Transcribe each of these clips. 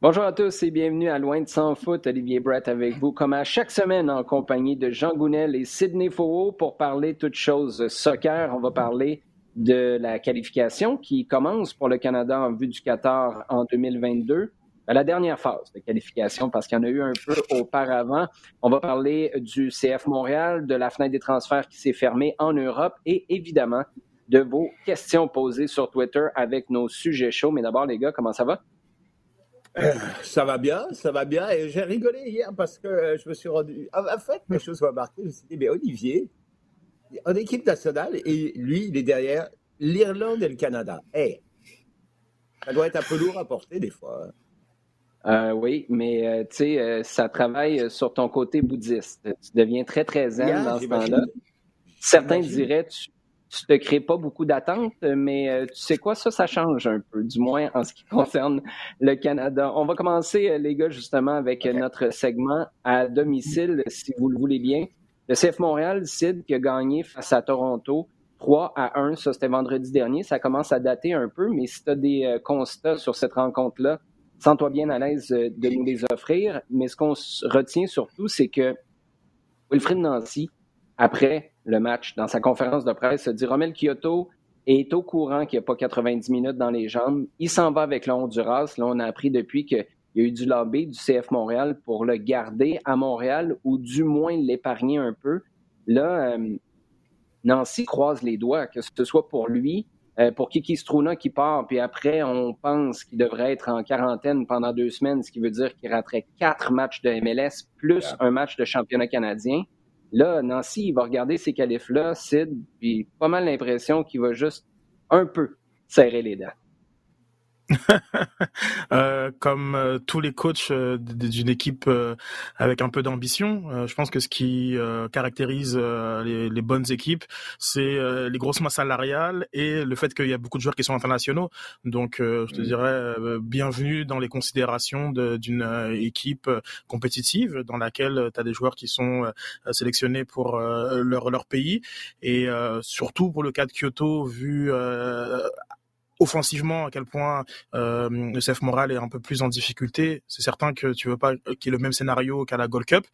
Bonjour à tous et bienvenue à Loin de Sans Foot. Olivier Brett avec vous, comme à chaque semaine, en compagnie de Jean Gounel et Sidney Faux pour parler toutes choses soccer. On va parler de la qualification qui commence pour le Canada en vue du Qatar en 2022. Ben, la dernière phase de qualification, parce qu'il y en a eu un peu auparavant. On va parler du CF Montréal, de la fenêtre des transferts qui s'est fermée en Europe et évidemment de vos questions posées sur Twitter avec nos sujets chauds. Mais d'abord, les gars, comment ça va? Ça va bien, ça va bien. Et j'ai rigolé hier parce que euh, je me suis rendu. En fait, quelque chose m'a marqué. Je me suis dit, mais Olivier, en équipe nationale, et lui, il est derrière l'Irlande et le Canada. Eh, ça doit être un peu lourd à porter des fois. Hein. Euh, oui, mais euh, tu sais, ça travaille sur ton côté bouddhiste. Tu deviens très, très zen dans ce temps-là. Certains diraient, tu, tu te crées pas beaucoup d'attentes, mais euh, tu sais quoi, ça, ça change un peu, du moins en ce qui concerne le Canada. On va commencer, euh, les gars, justement, avec notre segment à domicile, si vous le voulez bien. Le CF Montréal, Sid, qui a gagné face à Toronto 3 à 1, ça c'était vendredi dernier, ça commence à dater un peu, mais si tu as des euh, constats sur cette rencontre-là, sens-toi bien à l'aise de nous les offrir. Mais ce qu'on retient surtout, c'est que Wilfrid Nancy, après le match, dans sa conférence de presse, dit Romel Kyoto est au courant qu'il n'y a pas 90 minutes dans les jambes. Il s'en va avec le Honduras. Là, on a appris depuis qu'il y a eu du lobby du CF Montréal pour le garder à Montréal ou du moins l'épargner un peu. Là, euh, Nancy croise les doigts, que ce soit pour lui, euh, pour Kiki Struna qui part, puis après, on pense qu'il devrait être en quarantaine pendant deux semaines, ce qui veut dire qu'il raterait quatre matchs de MLS plus un match de championnat canadien. Là, Nancy, il va regarder ces qualifs-là, Sid, puis pas mal l'impression qu'il va juste un peu serrer les dents. euh, comme euh, tous les coachs euh, d'une équipe avec un peu d'ambition, je pense que ce qui caractérise les, les, bonnes équipes, c'est les grosses masses salariales et le fait qu'il y a beaucoup de joueurs qui sont internationaux. Donc, je te mm. dirais bienvenue dans les considérations d'une équipe compétitive dans laquelle tu as des joueurs qui sont sélectionnés pour leur, leur pays et surtout pour le cas de Kyoto vu offensivement à quel point euh, CF Moral est un peu plus en difficulté. C'est certain que tu veux pas qu'il y ait le même scénario qu'à la Gold Cup.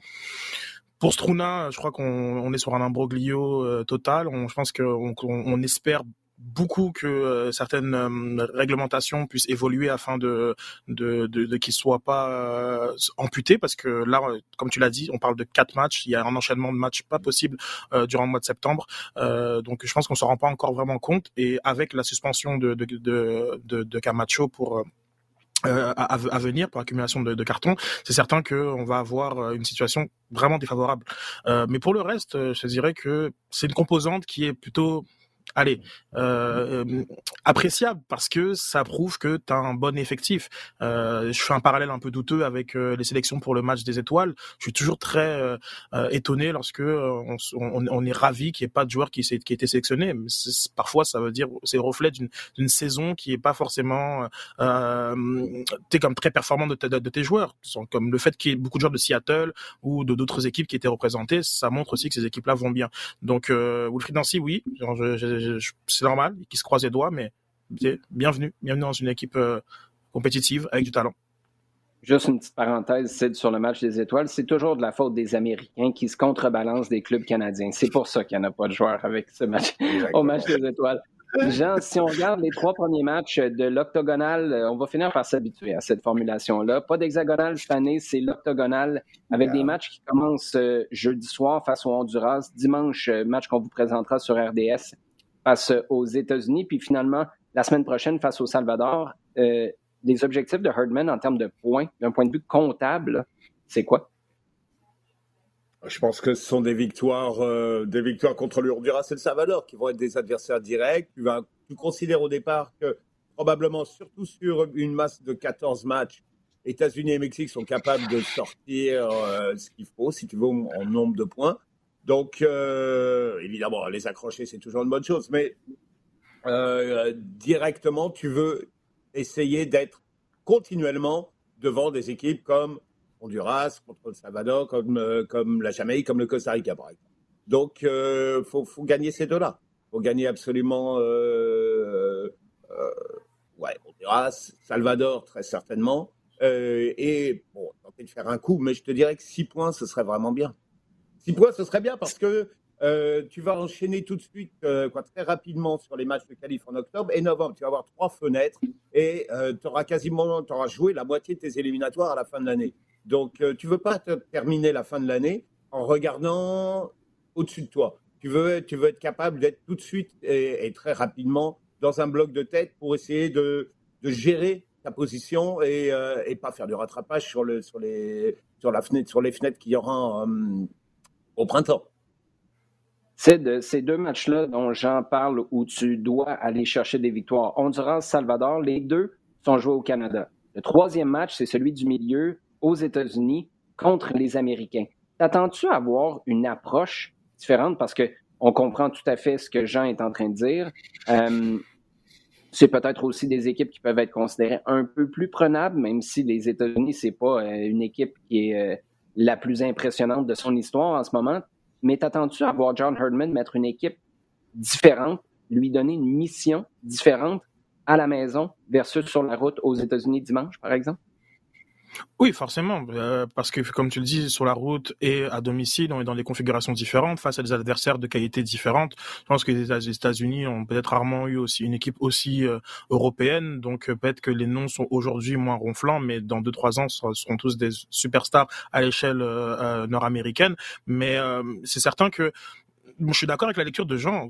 Pour Struna, je crois qu'on est sur un imbroglio euh, total. Je pense qu'on on espère beaucoup que euh, certaines euh, réglementations puissent évoluer afin de de, de, de qu'ils soient pas euh, amputés parce que là comme tu l'as dit on parle de quatre matchs. Il y a un enchaînement de matchs pas possible durant le mois de septembre. Donc je pense qu'on s'en rend pas encore vraiment compte. Et avec la suspension de de de, de, Camacho pour à, venir pour accumulation de, de cartons, c'est certain qu'on va avoir une situation vraiment défavorable. mais pour le reste, je dirais que c'est une composante qui est plutôt allez, euh, euh, appréciable parce que ça prouve que tu as un bon effectif. Euh, je fais un parallèle un peu douteux avec euh, les sélections pour le match des étoiles. Je suis toujours très euh, étonné lorsque on, on, on, est ravi qu'il n'y ait pas de joueur qui, qui a été sélectionné. Parfois, ça veut dire c'est le reflet d'une saison qui est pas forcément es comme très performant de, de, de, tes joueurs. Comme le fait qu'il y ait beaucoup de joueurs de Seattle ou de d'autres équipes qui étaient représentées, ça montre aussi que ces équipes-là vont bien. Donc euh, Wilfried Nancy, oui, c'est normal, qu'ils se croisent les doigts, mais bienvenue, bienvenue dans une équipe euh, compétitive avec du talent. Juste une petite parenthèse, c'est sur le match des étoiles, c'est toujours de la faute des Américains qui se contrebalancent des clubs canadiens. C'est pour ça qu'il n'y en a pas de joueurs avec ce match au match des étoiles. Jean, si on regarde les trois premiers matchs de l'octogonal, euh, on va finir par s'habituer à cette formulation-là. Pas d'hexagonal cette année, c'est l'octogonal avec des matchs qui commencent euh, jeudi soir face au Honduras, dimanche, match qu'on vous présentera sur RDS face aux États-Unis, puis finalement, la semaine prochaine, face au Salvador, euh, les objectifs de Herdman en termes de points, d'un point de vue comptable, c'est quoi? Je pense que ce sont des victoires, euh, des victoires contre le Honduras et le Salvador qui vont être des adversaires directs. Tu considères au départ que probablement, surtout sur une masse de 14 matchs, États-Unis et Mexique sont capables de sortir euh, ce qu'il faut, si tu veux, en nombre de points. Donc, euh, évidemment, les accrocher, c'est toujours une bonne chose, mais euh, directement, tu veux essayer d'être continuellement devant des équipes comme Honduras, contre le Salvador, comme, euh, comme la Jamaïque, comme le Costa Rica, par exemple. Donc, il faut, gagner ces deux-là. Il faut gagner absolument ouais, Honduras, Salvador, très certainement. et bon, tenter de faire un coup, mais je te dirais que 6 points, ce serait vraiment bien. 6 points, ce serait bien parce que tu vas enchaîner tout de suite, quoi, très rapidement sur les matchs de qualif en octobre et novembre. Tu vas avoir trois fenêtres et tu auras quasiment joué la moitié de tes éliminatoires à la fin de l'année. Donc, tu ne veux pas terminer la fin de l'année en regardant au-dessus de toi. Tu veux, tu veux être capable d'être tout de suite et, très rapidement dans un bloc de tête pour essayer de, de gérer ta position et, euh, pas faire du rattrapage sur, le, sur, les, sur, la fenêtre, sur les fenêtres qu'il y aura euh, au printemps. C'est de ces deux matchs-là dont j'en parle où tu dois aller chercher des victoires. Honduras-Salvador, les deux sont joués au Canada. Le troisième match, c'est celui du milieu aux États-Unis contre les Américains. T'attends-tu à avoir une approche différente? Parce que on comprend tout à fait ce que Jean est en train de dire. Euh, c'est peut-être aussi des équipes qui peuvent être considérées un peu plus prenables, même si les États-Unis, c'est pas euh, une équipe qui est euh, la plus impressionnante de son histoire en ce moment. Mais t'attends-tu à voir John Herdman mettre une équipe différente, lui donner une mission différente à la maison versus sur la route aux États-Unis dimanche, par exemple? Oui, forcément, euh, parce que comme tu le dis, sur la route et à domicile, on est dans des configurations différentes face à des adversaires de qualité différentes. Je pense que les États-Unis ont peut-être rarement eu aussi une équipe aussi euh, européenne, donc euh, peut-être que les noms sont aujourd'hui moins ronflants, mais dans deux trois ans, ce seront tous des superstars à l'échelle nord-américaine. Mais c'est certain que je suis d'accord avec la lecture de Jean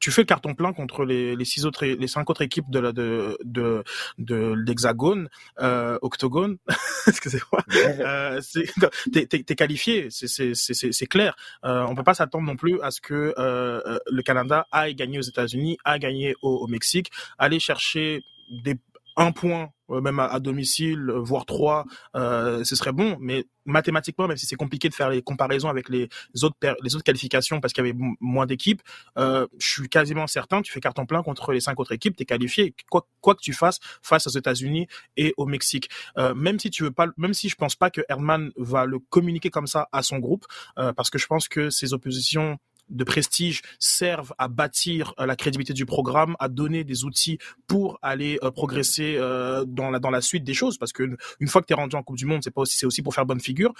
tu fais le carton plein contre les, les six autres, les cinq autres équipes de la de de de l'hexagone, euh, octogone. Excusez-moi. euh, t'es, t'es, t'es qualifié, c'est c'est c'est c'est clair. Euh, on peut pas s'attendre non plus à ce que euh, euh le Canada aille gagner aux États-Unis, aille gagner au, au Mexique, aller chercher des un point, euh, même à, domicile, euh, voire trois, euh, ce serait bon. Mais mathématiquement, même si c'est compliqué de faire les comparaisons avec les autres qualifications parce qu'il y avait moins d'équipes, je suis quasiment certain, tu fais carton plein contre les cinq autres équipes, tu es qualifié. Quoi, que tu fasses face aux États-Unis et au Mexique, même si tu veux pas, même si je pense pas que Herman va le communiquer comme ça à son groupe, parce que je pense que ces oppositions de prestige servent à bâtir euh, la crédibilité du programme, à donner des outils pour aller euh, progresser euh, dans la dans la suite des choses. Parce que une fois que tu es rendu en Coupe du Monde, c'est pas aussi c'est aussi pour faire bonne figure.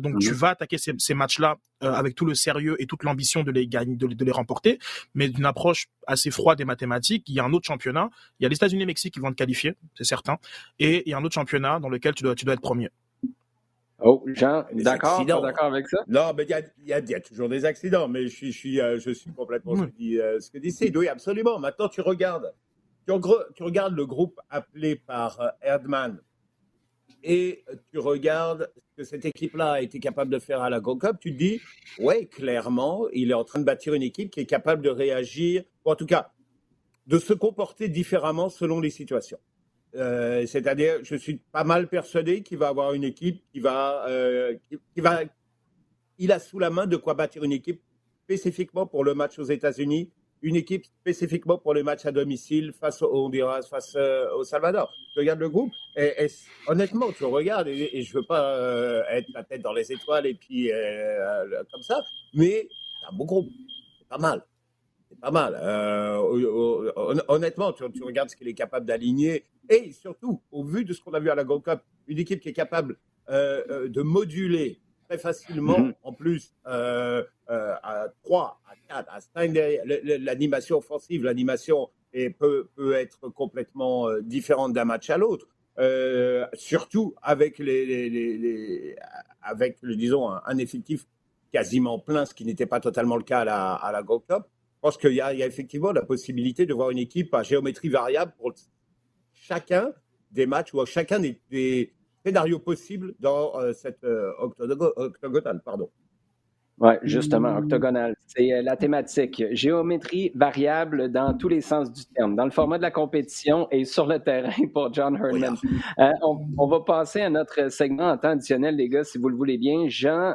donc tu vas attaquer ces, ces matchs-là avec tout le sérieux et toute l'ambition de les gagner, de, de les remporter, mais d'une approche assez froide et mathématique. Il y a un autre championnat. Il y a les États-Unis et Mexique qui vont te qualifier, c'est certain, et il y a un autre championnat dans lequel tu dois tu dois être premier. Oh, Jean, d'accord, d'accord avec ça? Non, mais il y a, y a, toujours des accidents, mais je suis, je suis, euh, je suis complètement ce que dit, ce que dit Sid. Oui, absolument. Maintenant, tu regardes, tu, tu regardes le groupe appelé par euh, Erdman et tu regardes ce que cette équipe-là a été capable de faire à la Gold Cup, tu te dis, ouais, clairement, il est en train de bâtir une équipe qui est capable de réagir, ou en tout cas, de se comporter différemment selon les situations. Euh, c'est-à-dire, je suis pas mal persuadé qu'il va avoir une équipe qui va, euh, qui, va. Il a sous la main de quoi bâtir une équipe spécifiquement pour le match aux États-Unis, une équipe spécifiquement pour le match à domicile face au Honduras, face euh, au Salvador. Tu regardes le groupe et, honnêtement, tu regardes et, et je veux pas être la tête dans les étoiles et puis comme ça, mais c'est un beau groupe, c'est pas mal c'est pas mal. Euh, honnêtement, tu, regardes ce qu'il est capable d'aligner. Et surtout, au vu de ce qu'on a vu à la Gold Cup, une équipe qui est capable euh, euh, de moduler très facilement, mm-hmm. en plus, à 3, à 4, à 5 l'animation offensive, l'animation peut, peut être complètement différente d'un match à l'autre. surtout avec les, avec disons un, effectif quasiment plein, ce qui n'était pas totalement le cas à la, à la Gold Cup. Je pense qu'il y, a effectivement la possibilité de voir une équipe à géométrie variable pour chacun des matchs ou chacun des, scénarios possibles dans euh, cette euh, octogonale. Pardon. Oui, justement, octogonale. C'est euh, la thématique. Géométrie variable dans tous les sens du terme, dans le format de la compétition et sur le terrain pour John Herman. on, va passer à notre segment en temps additionnel, les gars, si vous le voulez bien. Jean,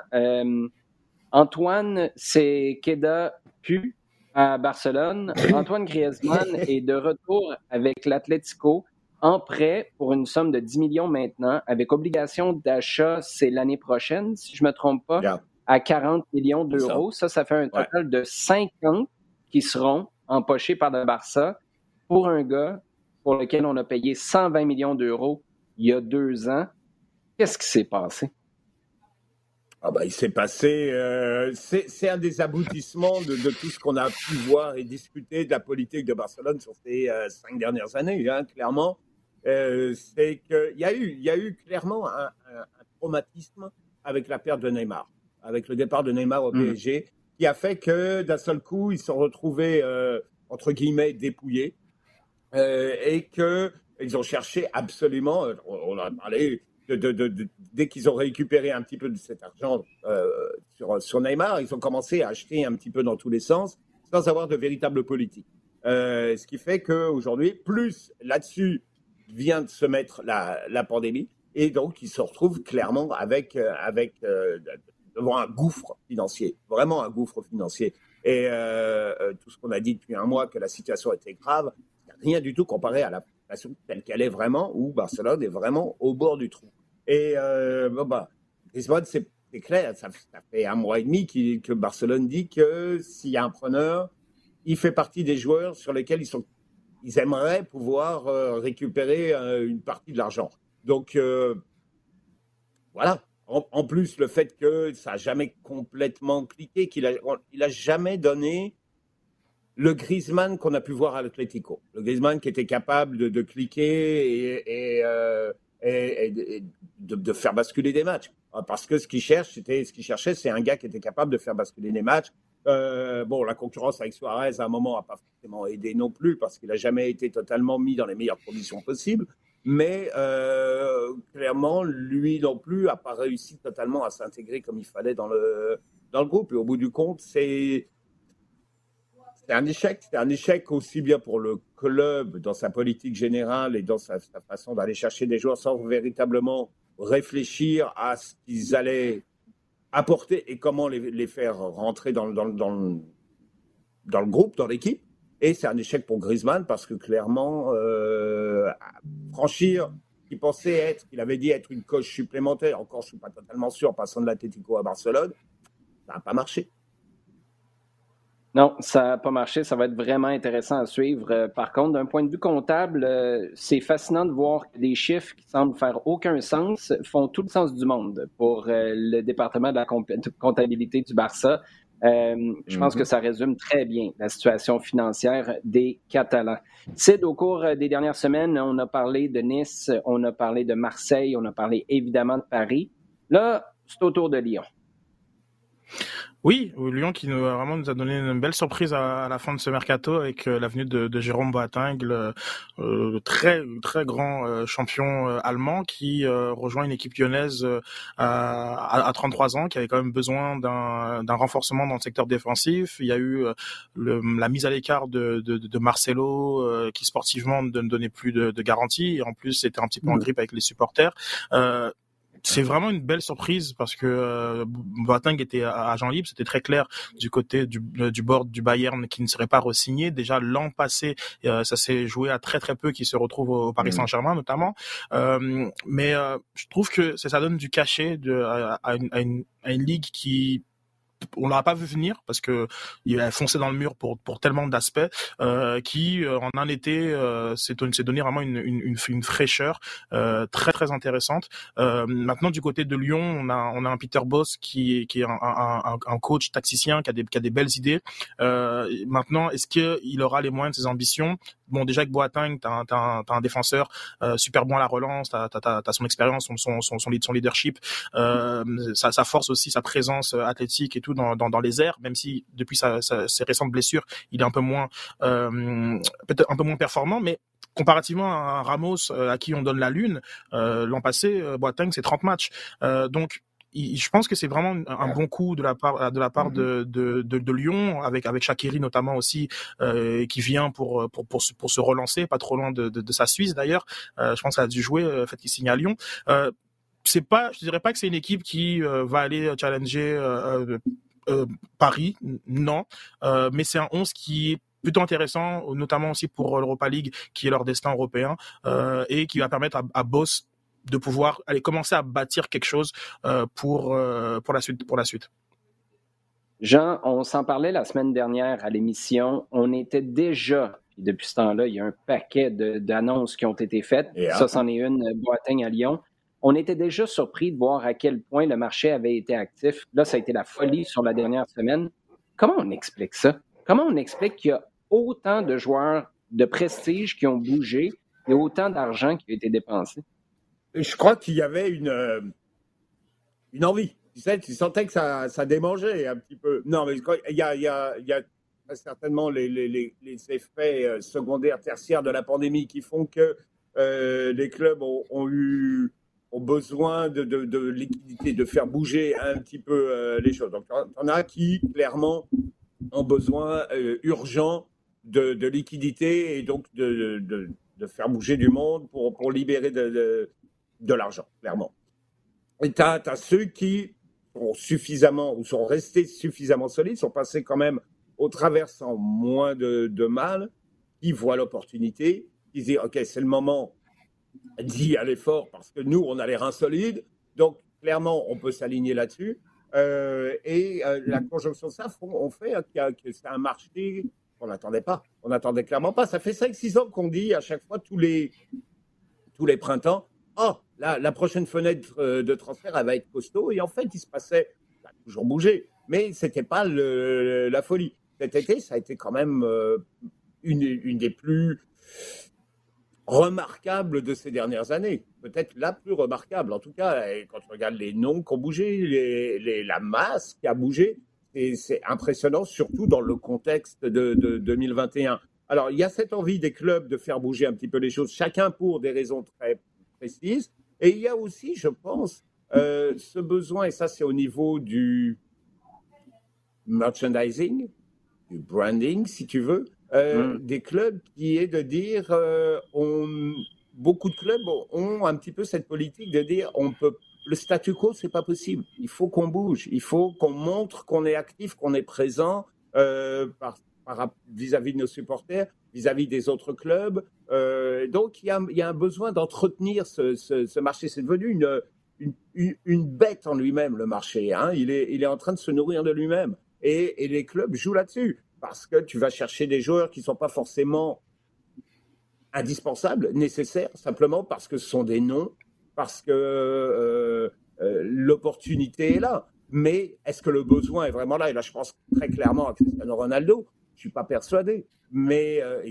Antoine, c'est Keda Pu à Barcelone. Antoine Griezmann est de retour avec l'Atlético en prêt pour une somme de 10 millions maintenant, avec obligation d'achat, c'est l'année prochaine, si je ne me trompe pas, à 40 millions d'euros. Ça. ça. fait un total de 50 qui seront empochés par le Barça pour un gars pour lequel on a payé 120 millions d'euros il y a deux ans. Qu'est-ce qui s'est passé? Ah bah, il s'est passé, euh, c'est un des aboutissements de, de tout ce qu'on a pu voir et discuter de la politique de Barcelone sur ces euh, cinq dernières années, hein, clairement. Euh, c'est qu'il y, a eu, il y a eu clairement un, un, traumatisme avec la perte de Neymar, avec le départ de Neymar au mmh. PSG, qui a fait que d'un seul coup, ils se sont retrouvés, euh, entre guillemets, dépouillés, euh, et qu'ils ont cherché absolument, on a parlé dès qu'ils ont récupéré un petit peu de cet argent euh, sur, Neymar, ils ont commencé à acheter un petit peu dans tous les sens, sans avoir de véritable politique. Euh, ce qui fait qu'aujourd'hui, plus là-dessus vient de se mettre la, la, pandémie, et donc ils se retrouvent clairement avec, euh, avec devant un gouffre financier, vraiment un gouffre financier. Et tout ce qu'on a dit depuis un mois, que la situation était grave, rien du tout comparé à la situation telle qu'elle est vraiment, où Barcelone est vraiment au bord du trou. Et euh, bon, bah, Griezmann, c'est clair, ça, fait un mois et demi que Barcelone dit que s'il y a un preneur, il fait partie des joueurs sur lesquels ils, sont, ils aimeraient pouvoir euh, récupérer euh, une partie de l'argent. Donc, voilà. En, plus, le fait que ça n'a jamais complètement cliqué, qu'il a, il a jamais donné le Griezmann qu'on a pu voir à l'Atlético. Le Griezmann qui était capable de, cliquer et, et, de, faire basculer des matchs. Ah, parce que ce qu'il cherche, c'était cherchait, c'est un gars qui était capable de faire basculer des matchs. Euh, bon, la concurrence avec Suarez à un moment n'a pas forcément aidé non plus parce qu'il n'a jamais été totalement mis dans les meilleures conditions possibles. Mais euh, clairement, lui non plus n'a pas réussi totalement à s'intégrer comme il fallait dans le groupe. Et au bout du compte, c'est c'est un échec. C'est un échec aussi bien pour le club dans sa politique générale et dans sa, façon d'aller chercher des joueurs sans véritablement réfléchir à ce qu'ils allaient apporter et comment les, faire rentrer dans, dans, dans, dans le groupe, dans l'équipe. Et c'est un échec pour Griezmann parce que clairement, euh, franchir qu'il pensait être, qu'il avait dit être une coche supplémentaire, encore je ne suis pas totalement sûr, passant de l'Atlético à Barcelone, ça n'a pas marché. Non, ça n'a pas marché. Ça va être vraiment intéressant à suivre. Euh, par contre, d'un point de vue comptable, euh, c'est fascinant de voir que des chiffres qui semblent faire aucun sens font tout le sens du monde pour euh, le département de la comptabilité du Barça. je pense que mhm. ça résume très bien la situation financière des Catalans. Sid, au cours des dernières semaines, on a parlé de Nice, on a parlé de Marseille, on a parlé évidemment de Paris. Là, c'est au tour de Lyon. Oui, Lyon qui nous, vraiment nous a donné une belle surprise à, la fin de ce mercato avec euh, l'avenue de, de, Jérôme Boateng, le, euh, très très grand euh, champion allemand qui rejoint une équipe lyonnaise à, à, 33 ans, qui avait quand même besoin d'un renforcement dans le secteur défensif. Il y a eu le, la mise à l'écart de, de, de, Marcelo, qui sportivement ne donnait plus de, de garantie, et en plus c'était un petit peu en mmh. grippe avec les supporters c'est vraiment une belle surprise parce que euh, Boateng était agent libre, c'était très clair du côté du, euh, du board du Bayern qui ne serait pas re-signé. Déjà l'an passé, euh, ça s'est joué à très très peu qui se retrouve au Paris mm. Saint-Germain notamment. Euh, mais je trouve que ça, ça donne du cachet de, à, une, à, une, à une ligue qui on l'aura pas vu venir parce que il a foncé dans le mur pour pour tellement d'aspects euh, qui euh, en un été euh, s'est donné vraiment une, une, une fraîcheur euh, très très intéressante. Euh, maintenant du côté de Lyon, on a on a un Peter Boss qui qui est un, un, un coach taxicien qui a des qui a des belles idées. Euh, maintenant, est-ce que il aura les moyens de ses ambitions? Bon, déjà que Boateng, t'as un, un, défenseur super bon à la relance, t'as as, as, son expérience, son, son, son, son leadership, sa, sa force aussi, sa présence athlétique et tout dans, dans, dans les airs, même si depuis sa, sa, ses récentes blessures, il est un peu moins euh, peut-être un peu moins performant, mais comparativement à Ramos euh, à qui on donne la lune, euh, l'an passé, Boateng c'est 30 matchs. Donc je pense que c'est vraiment un bon coup de la part de la part de, de, de, de Lyon avec avec Shakiri notamment aussi euh, qui vient pour pour pour se, pour se relancer pas trop loin de, de, de sa Suisse d'ailleurs. Euh, je pense qu'il a dû jouer le fait qu'il signe à Lyon. Euh, c'est pas je dirais pas que c'est une équipe qui va aller challenger euh, Paris, non, euh, mais c'est un 11 qui est plutôt intéressant, notamment aussi pour l'Europa League, qui est leur destin européen, euh, et qui va permettre à, à, Boss de pouvoir aller commencer à bâtir quelque chose pour pour la suite pour la suite. Jean, on s'en parlait la semaine dernière à l'émission. On était déjà Puis depuis ce temps-là, il y a un paquet d'annonces qui ont été faites. ça, c'en est une, Boateng à Lyon. On était déjà surpris de voir à quel point le marché avait été actif. Là, ça a été la folie sur la dernière semaine. Comment on explique ça? Comment on explique qu'il y a autant de joueurs de prestige qui ont bougé et autant d'argent qui a été dépensé? Je crois qu'il y avait une, euh, envie. Tu sais, tu sentais que ça, démangeait un petit peu. Non, mais il y a, certainement les, effets euh, secondaires, tertiaires de la pandémie qui font que euh, les clubs ont, eu ont besoin de, de, de, liquidité, de faire bouger un petit peu les choses. Donc, on a qui, clairement, ont besoin urgent de, de, liquidité et donc de, faire bouger du monde pour, pour libérer de, l'argent, clairement. Et tu as, ceux qui sont suffisamment ou sont restés suffisamment solides, sont passés quand même au travers sans moins de mal, qui voient l'opportunité, qui disent OK, c'est le moment d'y aller fort parce que nous, on a les reins solides. Donc, clairement, on peut s'aligner là-dessus. Euh, et euh, la conjonction de ça, on fait que c'est un marché qu'on n'attendait pas. On n'attendait clairement pas. Ça fait 5-6 ans qu'on dit à chaque fois, tous les, tous les printemps, oh, la, prochaine fenêtre euh, de transfert, elle va être costaud. Et en fait, il se passait, ça a toujours bougé, mais ce n'était pas la folie. Cet été, ça a été quand même une, une des plus remarquables de ces dernières années. Peut-être la plus remarquable. En tout cas, quand on regarde les noms qui ont bougé, les, la masse qui a bougé, c'est impressionnant, surtout dans le contexte de, de 2021. Alors, il y a cette envie des clubs de faire bouger un petit peu les choses, chacun pour des raisons très précises. Et il y a aussi, je pense, euh, ce besoin, et ça c'est au niveau du merchandising, du branding, si tu veux, euh, mm. des clubs qui est de dire, euh, on, beaucoup de clubs ont un petit peu cette politique de dire, on peut, le statu quo, c'est pas possible. Il faut qu'on bouge, il faut qu'on montre qu'on est actif, qu'on est présent vis-à-vis de nos supporters, vis-à-vis des autres clubs. Euh, donc il y, a, il y, a, un besoin d'entretenir ce, ce, ce, marché. C'est devenu une, une, une, bête en lui-même, le marché. Hein. Il, est, il est en train de se nourrir de lui-même. Et, et, les clubs jouent là-dessus. Parce que tu vas chercher des joueurs qui ne sont pas forcément indispensables, nécessaires, simplement parce que ce sont des noms, parce que euh, euh, l'opportunité est là. Mais est-ce que le besoin est vraiment là? Et là, je pense très clairement à Cristiano Ronaldo. Je suis pas persuadé, mais euh,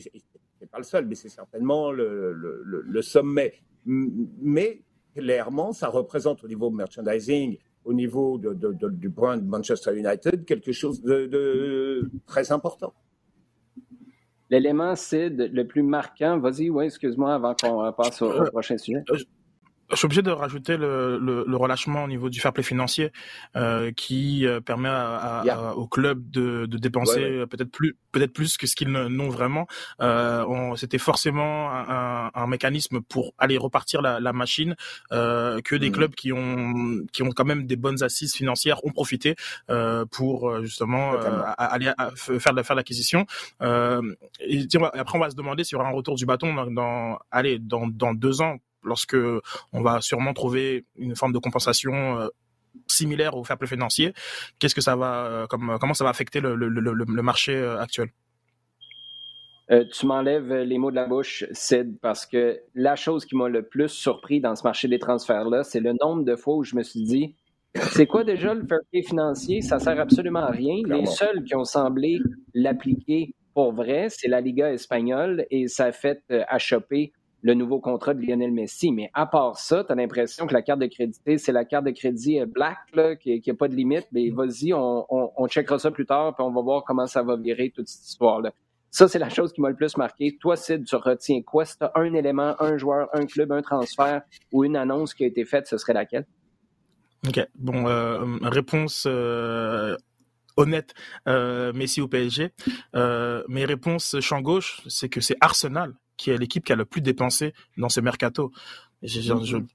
c'est pas le seul, mais c'est certainement le, sommet. Mais clairement, ça représente au niveau merchandising, au niveau de, de, du brand Manchester United, quelque chose de, de très important. L'élément, c'est le plus marquant. Vas-y, oui, excuse-moi, avant qu'on passe au, au prochain sujet. Euh, je suis obligé de rajouter le, le, le, relâchement au niveau du fair play financier euh, qui euh, permet à, à, au club de, de dépenser peut-être plus peut-être plus que ce qu'ils n'ont vraiment. Euh, C'était forcément un, un, mécanisme pour aller repartir la, la machine euh, que des mm. clubs qui ont qui ont quand même des bonnes assises financières ont profité euh, pour euh, justement aller faire faire l'acquisition. et après on va se demander s'il y aura un retour du bâton dans, dans allez dans dans deux ans lorsque on va sûrement trouver une forme de compensation euh, similaire au fair play financier, qu'est-ce que ça va, euh, comme, comment ça va affecter le, le, le, marché euh, actuel? Tu m'enlèves les mots de la bouche, Sid, parce que la chose qui m'a le plus surpris dans ce marché des transferts-là, c'est le nombre de fois où je me suis dit, c'est quoi déjà le fair play financier? Ça sert absolument à rien. Les seuls qui ont semblé l'appliquer pour vrai, c'est la Liga espagnole et ça a fait achoper le nouveau contrat de Lionel Messi. Mais à part ça, tu as l'impression que la carte de crédit, c'est la carte de crédit euh, black, là, qui n'a pas de limite. Mais vas-y, on, on, checkera ça plus tard, puis on va voir comment ça va virer toute cette histoire-là. Ça, c'est la chose qui m'a le plus marqué. Toi, Sid, tu retiens quoi? Si tu as un élément, un joueur, un club, un transfert ou une annonce qui a été faite, ce serait laquelle? OK. Bon, euh, réponse euh, honnête, Messi au PSG. mes réponses champ gauche, c'est que c'est Arsenal qui est l'équipe qui a le plus dépensé dans ce mercato. Mhm.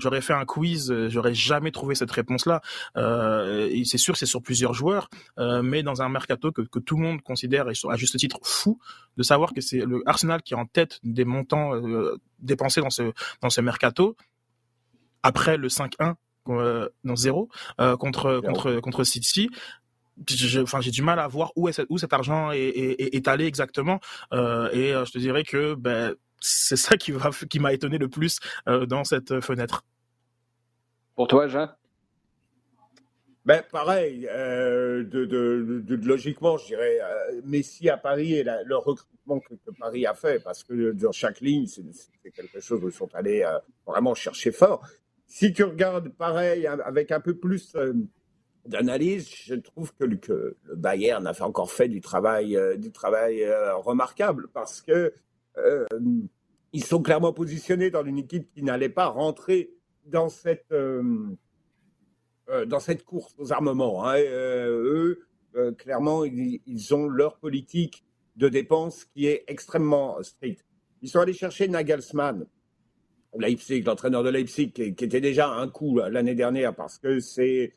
j'aurais fait un quiz, euh, j'aurais jamais trouvé cette réponse-là. Euh, c'est sûr, c'est sur plusieurs joueurs, euh, mais dans un mercato que, que, tout le monde considère et à juste titre fou, de savoir que c'est le Arsenal qui est en tête des montants euh, dépensés dans ce dans ce mercato après le 5-1 euh, non 0 contre contre contre City enfin j'ai du mal à voir où est où cet argent est, est, est allé exactement euh, et je te dirais que ben c'est ça qui va qui m'a étonné le plus dans cette fenêtre. Pour toi, Jean? Ben, pareil, euh, de, de, de, logiquement, je dirais, euh, Messi à Paris et le recrutement que, Paris a fait, parce que dans chaque ligne, c'est quelque chose où ils sont allés euh, vraiment chercher fort. Si tu regardes pareil, avec un peu plus euh, d'analyse, je trouve que, le Bayern a encore fait du travail, du travail remarquable, parce que ils sont clairement positionnés dans une équipe qui n'allait pas rentrer dans cette euh, dans cette course aux armements. Hein. Euh, eux, euh, clairement, ils, ont leur politique de dépenses qui est extrêmement stricte. Ils sont allés chercher Nagelsmann, Leipzig, l'entraîneur de Leipzig, qui, était déjà un coup l'année dernière parce que c'est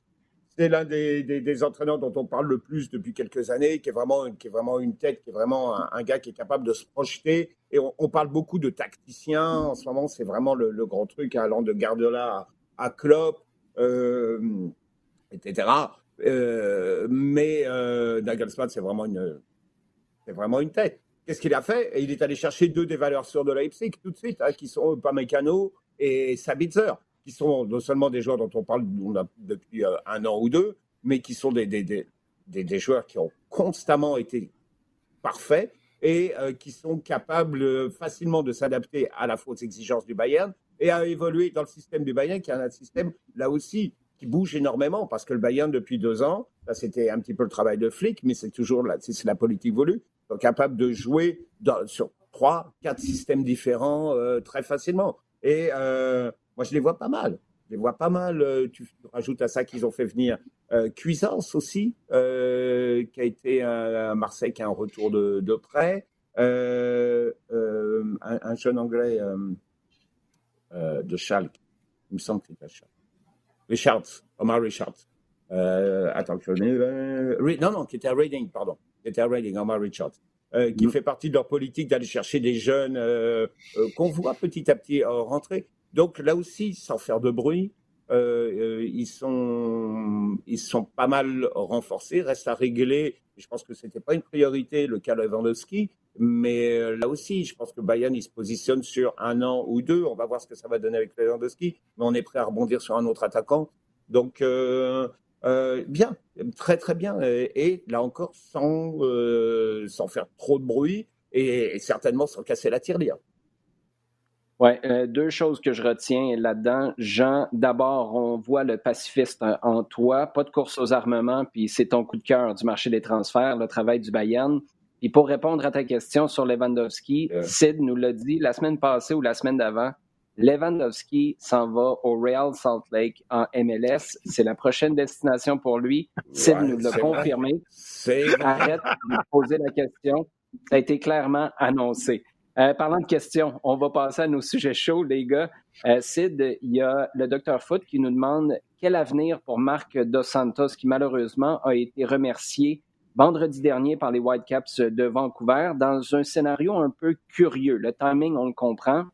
c'est l'un des, des, entraîneurs dont on parle le plus depuis quelques années, qui est vraiment, qui est vraiment une tête, qui est vraiment un, gars qui est capable de se projeter. Et on, parle beaucoup de tacticiens. En ce moment, c'est vraiment le, grand truc, hein, allant de Gardiola à, Klopp. Euh, etc. Euh, mais euh, Nagelsmann, c'est vraiment une, vraiment une tête. Qu'est-ce qu'il a fait? Il est allé chercher deux des valeurs sûres de Leipzig tout de suite, hein, qui sont Pamecano et Sabitzer, qui sont non seulement des joueurs dont on parle depuis un an ou deux, mais qui sont des, des, des, des joueurs qui ont constamment été parfaits et qui sont capables facilement de s'adapter à la fausse exigence du Bayern et à évoluer dans le système du Bayern, qui est un système, là aussi, qui bouge énormément, parce que le Bayern, depuis deux ans, c'était un petit peu le travail de flic, mais c'est toujours la, c'est la politique voulue, donc capable de jouer sur trois, quatre systèmes différents euh, très facilement. Et euh, moi, je les vois pas mal. Je les vois pas mal. Euh, tu rajoutes à ça qu'ils ont fait venir Cuisance aussi, qui a été un, Marseille qui a un retour de, de près. Un, un, jeune anglais euh, de Schalke. Il me semble que c'était Schalke. Richards, Omar Richards. Euh, attends, je euh, non, non, qui était à Reading, pardon. Qui était à Reading, Omar Richards. Euh, qui mm. fait partie de leur politique d'aller chercher des jeunes euh, euh qu'on voit petit à petit rentrer. Donc là aussi, sans faire de bruit, ils sont ils sont pas mal renforcés. Reste à régler. Je pense que c'était pas une priorité le cas Lewandowski, mais euh, là aussi, je pense que Bayern, il se positionne sur un an ou deux. On va voir ce que ça va donner avec Lewandowski, mais on est prêt à rebondir sur un autre attaquant. Donc, euh, euh, bien, très très bien. Et, là encore, sans, sans faire trop de bruit et, certainement sans casser la tirelire. Oui, deux choses que je retiens là-dedans. Jean, d'abord, on voit le pacifiste en toi, pas de course aux armements, puis c'est ton coup de cœur du marché des transferts, le travail du Bayern. Et pour répondre à ta question sur Lewandowski, Sid nous l'a dit la semaine passée ou la semaine d'avant. Lewandowski s'en va au Real Salt Lake en MLS. C'est la prochaine destination pour lui. Sid nous l'a confirmé. Arrête de poser la question. Ça a été clairement annoncé. Euh, parlant de questions, on va passer à nos sujets chauds, les gars. Euh, Sid, il y a le docteur Foot qui nous demande quel avenir pour Marc Dos Santos, qui malheureusement a été remercié vendredi dernier par les Whitecaps de Vancouver dans un scénario un peu curieux. Le timing, on le comprend.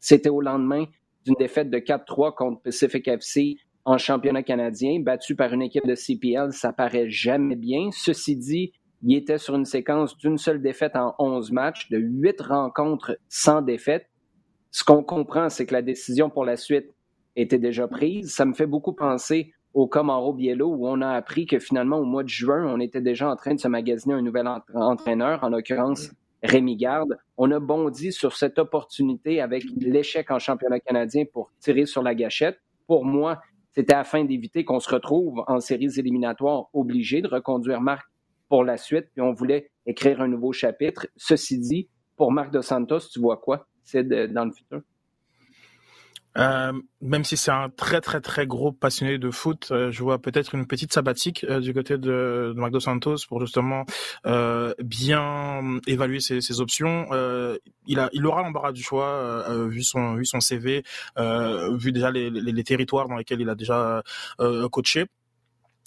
C'était au lendemain d'une défaite de 4-3 contre Pacific FC en championnat canadien, battu par une équipe de CPL, ça paraît jamais bien. Ceci dit, il était sur une séquence d'une seule défaite en 11 matchs, de 8 rencontres sans défaite. Ce qu'on comprend, c'est que la décision pour la suite était déjà prise. Ça me fait beaucoup penser au Comoro Biello où on a appris que finalement, au mois de juin, on était déjà en train de se magasiner un nouvel entraîneur, en l'occurrence Rémi Garde. On a bondi sur cette opportunité avec l'échec en championnat canadien pour tirer sur la gâchette. Pour moi, c'était afin d'éviter qu'on se retrouve en séries éliminatoires obligés de reconduire Marc pour la suite, puis on voulait écrire un nouveau chapitre. Ceci dit, pour Marc de Santos, tu vois quoi, c'est dans le futur? Euh, même si c'est un très très très gros passionné de foot, euh, je vois peut-être une petite sabbatique euh, du côté de, de Magdo Santos pour justement euh, bien évaluer ses, options. il aura l'embarras du choix vu son CV, vu déjà les, territoires dans lesquels il a déjà coaché.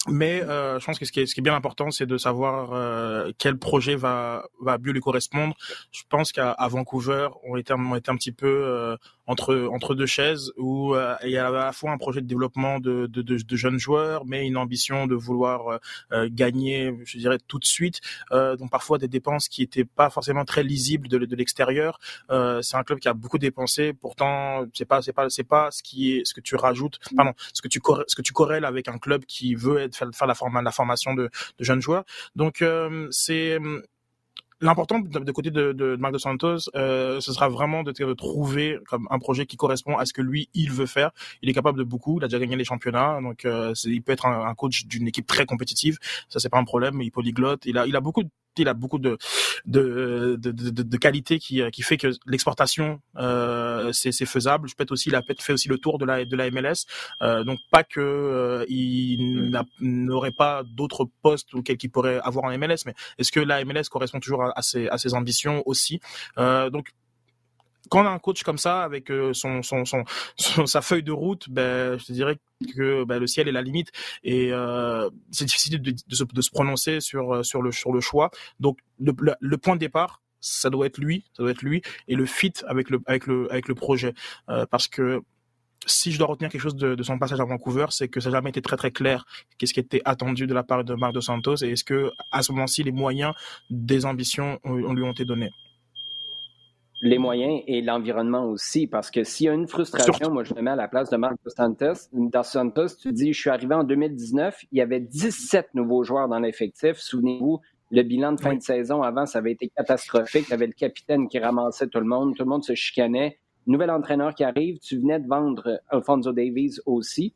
Mais euh, je pense que ce qui est, ce qui est bien important, c'est de savoir euh, quel projet va va mieux lui correspondre. Je pense qu'à Vancouver, on était, on était un petit peu euh, entre entre deux chaises où euh, il y a à la fois un projet de développement de, de, de, de jeunes joueurs, mais une ambition de vouloir euh, euh, gagner, je dirais tout de suite. donc parfois des dépenses qui étaient pas forcément très lisibles de, de l'extérieur. c'est un club qui a beaucoup dépensé, pourtant c'est pas c'est pas c'est pas ce qui est ce que tu rajoutes, pardon, ce que tu ce que tu corrèles avec un club qui veut être, faire, la, formation de, de jeunes joueurs. Donc c'est L'important de, côté de, de, Marc de Santos, euh, ce sera vraiment de, de, trouver comme un projet qui correspond à ce que lui il veut faire. Il est capable de beaucoup. Il a déjà gagné les championnats, donc euh, il peut être un, coach d'une équipe très compétitive. Ça c'est pas un problème. Il polyglotte. Il a il a beaucoup il a beaucoup de de, de, de, de qualité qui, qui fait que l'exportation euh, c'est faisable. Je peut aussi il a fait aussi le tour de la de la MLS, euh, donc pas que euh, il n'aurait pas d'autres postes auxquels il pourrait avoir en MLS, mais est-ce que la MLS correspond toujours à, ses, à ses ambitions aussi? Euh, Donc quand on a un coach comme ça avec euh, son, son, son, sa feuille de route, ben je te dirais que ben, le ciel est la limite. Et euh, c'est difficile de, de, se, de, se, prononcer sur euh, sur le sur le choix. Donc le, le, point de départ, ça doit être lui, ça doit être lui et le fit avec le avec le avec le projet. Euh, parce que si je dois retenir quelque chose de, de son passage à Vancouver, c'est que ça n'a jamais été très très clair qu'est-ce qui était attendu de la part de Marc Dos Santos et est-ce que à ce moment-ci les moyens des ambitions on, lui ont été donnés les moyens et l'environnement aussi, parce que s'il y a une frustration, moi je me mets à la place de Marc Dos Santos. Dos Santos, tu dis, je suis arrivé en 2019, il y avait 17 nouveaux joueurs dans l'effectif. Souvenez-vous, le bilan de fin de saison avant, ça avait été catastrophique. Tu avais le capitaine qui ramassait tout le monde, tout le monde se chicanait. Nouvel entraîneur qui arrive, tu venais de vendre Alfonso Davies aussi.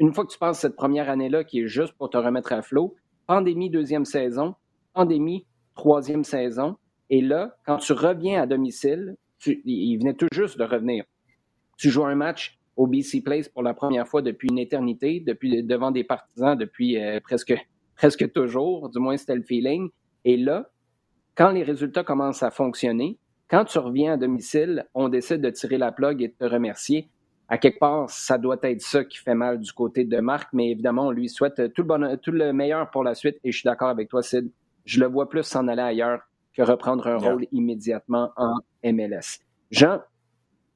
Une fois que tu passes cette première année-là qui est juste pour te remettre à flot, pandémie deuxième saison, pandémie troisième saison, et là, quand tu reviens à domicile, il venait tout juste de revenir. Tu joues un match au BC Place pour la première fois depuis une éternité, depuis devant des partisans depuis euh, presque, presque toujours, du moins c'était le feeling. Et là, quand les résultats commencent à fonctionner, quand tu reviens à domicile, on décide de tirer la plug et de te remercier. À quelque part, ça doit être ça qui fait mal du côté de Marc, mais évidemment, on lui souhaite tout le, tout le meilleur pour la suite et je suis d'accord avec toi, Sid. Je le vois plus s'en aller ailleurs que reprendre un rôle immédiatement en MLS. Jean,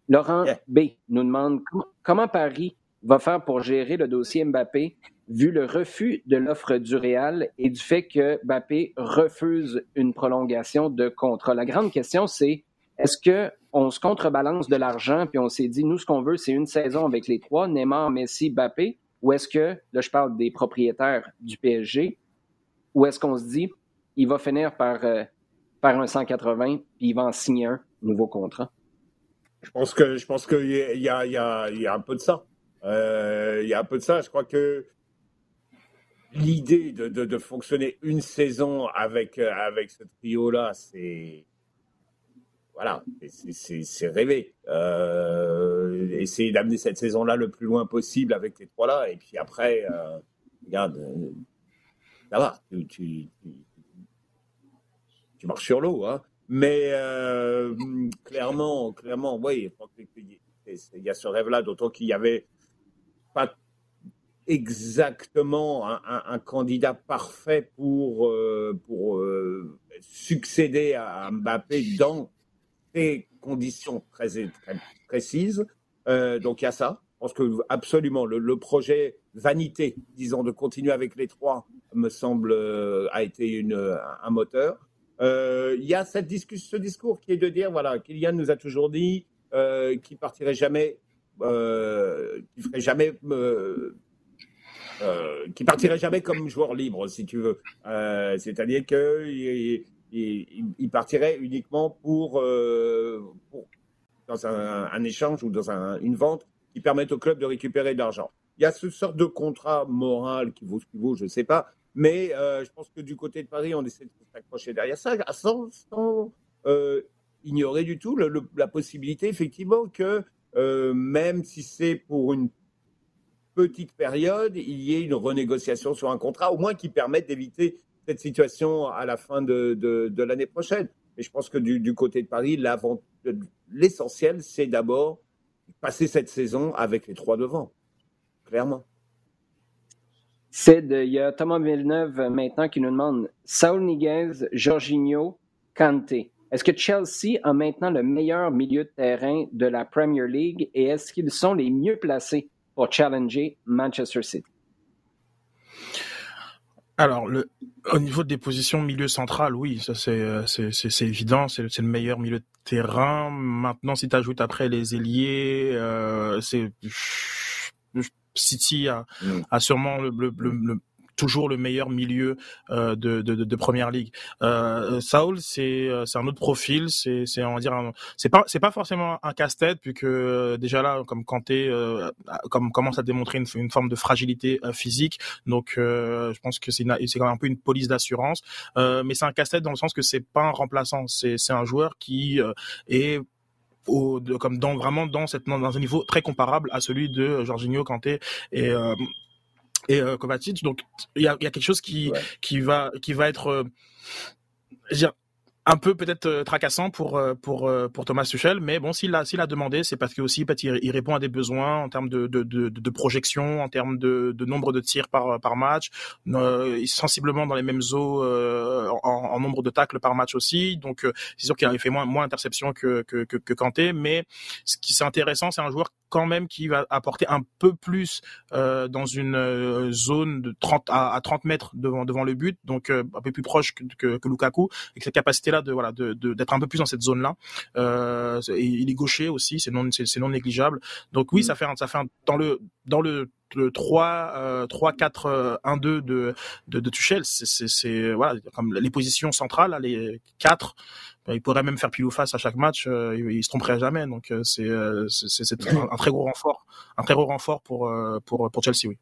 Laurent B nous demande comment Paris va faire pour gérer le dossier Mbappé vu le refus de l'offre du Real et du fait que Mbappé refuse une prolongation de contrat? La grande question, c'est est-ce que on se contrebalance de l'argent puis on s'est dit nous ce qu'on veut c'est une saison avec les trois Neymar, Messi, Mbappé ou est-ce que là je parle des propriétaires du PSG ou est-ce qu'on se dit il va finir par euh, faire un 180, puis il va en signer un nouveau contrat? Je pense que je pense qu'il y a, y, y a un peu de ça. Euh, il y a un peu de ça. Je crois que l'idée de, de, fonctionner une saison avec, avec ce trio-là, c'est. Voilà, c'est rêvé. Euh, essayer d'amener cette saison-là le plus loin possible avec les trois-là. Et puis après, euh, regarde, euh, ça va. tu marches sur l'eau. Hein. Mais euh, clairement, clairement, oui, il y a ce rêve-là, d'autant qu'il n'y avait pas exactement un, candidat parfait pour, euh, pour euh, succéder à Mbappé dans ces conditions très, très précises. donc il y a ça. Je pense que absolument le, projet vanité, disons, de continuer avec les trois, me semble, a été un moteur. Euh, il y a cette ce discours qui est de dire, voilà, Kylian nous a toujours dit euh, qu'il partirait jamais, euh, qu'il ferait jamais, qu'il partirait jamais comme joueur libre, si tu veux. C'est-à-dire qu'il il, il, partirait uniquement pour, dans un, échange ou dans un, une vente qui permette au club de récupérer de l'argent. Il y a ce sorte de contrat moral qui vaut ce qui vaut, je ne sais pas, mais euh, je pense que du côté de Paris, on essaie de s'accrocher derrière ça, sans, euh, ignorer du tout le, la possibilité, effectivement, que euh, même si c'est pour une petite période, il y ait une renégociation sur un contrat, au moins qui permette d'éviter cette situation à la fin de, de, l'année prochaine. Et je pense que du, du côté de Paris, l'essentiel, c'est d'abord passer cette saison avec les trois devant, clairement. C'est de, il y a Thomas Villeneuve maintenant qui nous demande Saul Niguez, Jorginho, Kanté. Est-ce que Chelsea a maintenant le meilleur milieu de terrain de la Premier League et est-ce qu'ils sont les mieux placés pour challenger Manchester City? Alors, le, au niveau des positions milieu central, oui, ça c'est euh, c'est évident, c'est le meilleur milieu de terrain. Maintenant, si tu ajoutes après les ailiers, euh, c'est City a, mm. a sûrement le, le, le, toujours le meilleur milieu euh, de, de, de, première ligue. Euh, Saul, c'est euh, c'est un autre profil, c'est c'est on va dire c'est pas c'est pas forcément un casse-tête puisque euh, déjà là comme Kanté euh, comme commence à démontrer une, une forme de fragilité physique, donc je pense que c'est c'est quand même un peu une police d'assurance, mais c'est un casse-tête dans le sens que c'est pas un remplaçant, c'est c'est un joueur qui est au, de, comme dans vraiment dans cette dans un niveau très comparable à celui de Jorginho Kanté et euh, et euh, Kovacic. Donc il y a, y a, quelque chose qui qui va qui va être euh, dire, un peu peut-être euh, tracassant pour euh, pour euh, pour Thomas Tuchel, mais bon s'il a s'il a demandé, c'est parce que aussi il, il, répond à des besoins en termes de de, de, de projection, en termes de, de nombre de tirs par par match, euh, sensiblement dans les mêmes eaux en, en, nombre de tacles par match aussi. Donc c'est sûr qu'il a fait moins moins d'interceptions que, que que que Kanté, mais ce qui c'est intéressant, c'est un joueur quand même qui va apporter un peu plus euh, dans une zone de 30 à, à 30 mètres devant devant le but, donc un peu plus proche que, que, que Lukaku, et que cette capacité là de voilà de d'être un peu plus dans cette zone là. Euh, il est gaucher aussi, c'est non c'est non négligeable. Donc oui, mm. ça fait ça fait dans le dans le le 3 3 4 1 2 de de, de Tuchel c'est c'est voilà comme les positions centrales les quatre ben, il pourrait même faire pile ou face à chaque match euh, il, se tromperait jamais donc euh, c'est euh, un, un, très gros renfort un très gros renfort pour pour pour Chelsea oui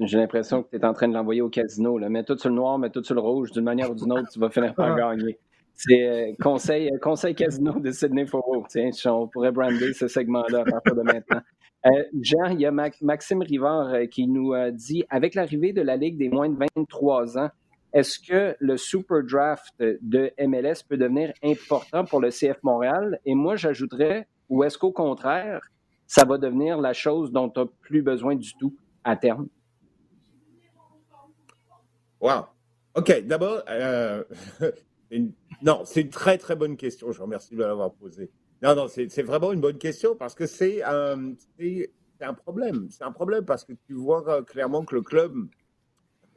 j'ai l'impression que tu es en train de l'envoyer au casino. Là. Mets tout sur le noir, mets tout sur le rouge. D'une manière ou d'une autre, tu vas finir par gagner. C'est euh, conseil, euh, conseil casino de Sydney Foro. Tiens, on pourrait brander ce segment-là à partir de maintenant. Euh, Jean, il y a Maxime Rivard qui nous dit avec l'arrivée de la Ligue des moins de 23 ans, est-ce que le Super Draft de MLS peut devenir important pour le CF Montréal? Et moi, j'ajouterais, ou est-ce qu'au contraire, ça va devenir la chose dont tu n'as plus besoin du tout à terme? Wow. OK, d'abord, euh, non, c'est une très très bonne question. Je remercie de l'avoir posée. Non, non, c'est vraiment une bonne question parce que c'est un, problème. C'est un problème parce que tu vois euh, clairement que le club,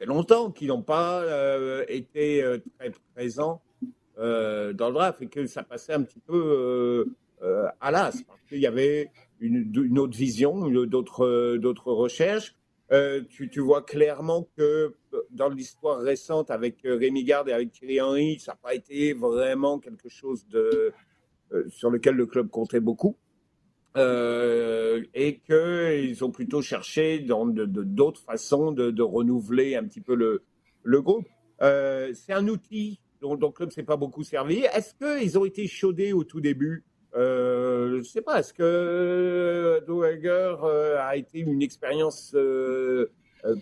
longtemps qu'ils n'ont pas euh, été très présents dans le draft et que ça passait un petit peu à l'as parce qu'il y avait une, autre vision, d'autres recherches. Euh, tu, tu, vois clairement que euh, dans l'histoire récente avec euh, Rémi Garde et avec Thierry Henry, ça n'a pas été vraiment quelque chose de, sur lequel le club comptait beaucoup. Euh, et qu'ils ont plutôt cherché d'autres façons de, renouveler un petit peu le, groupe. Euh, c'est un outil dont, le club s'est pas beaucoup servi. Est-ce qu'ils ont été chaudés au tout début? Euh, je ne sais pas, est-ce que euh, Dohager a été une expérience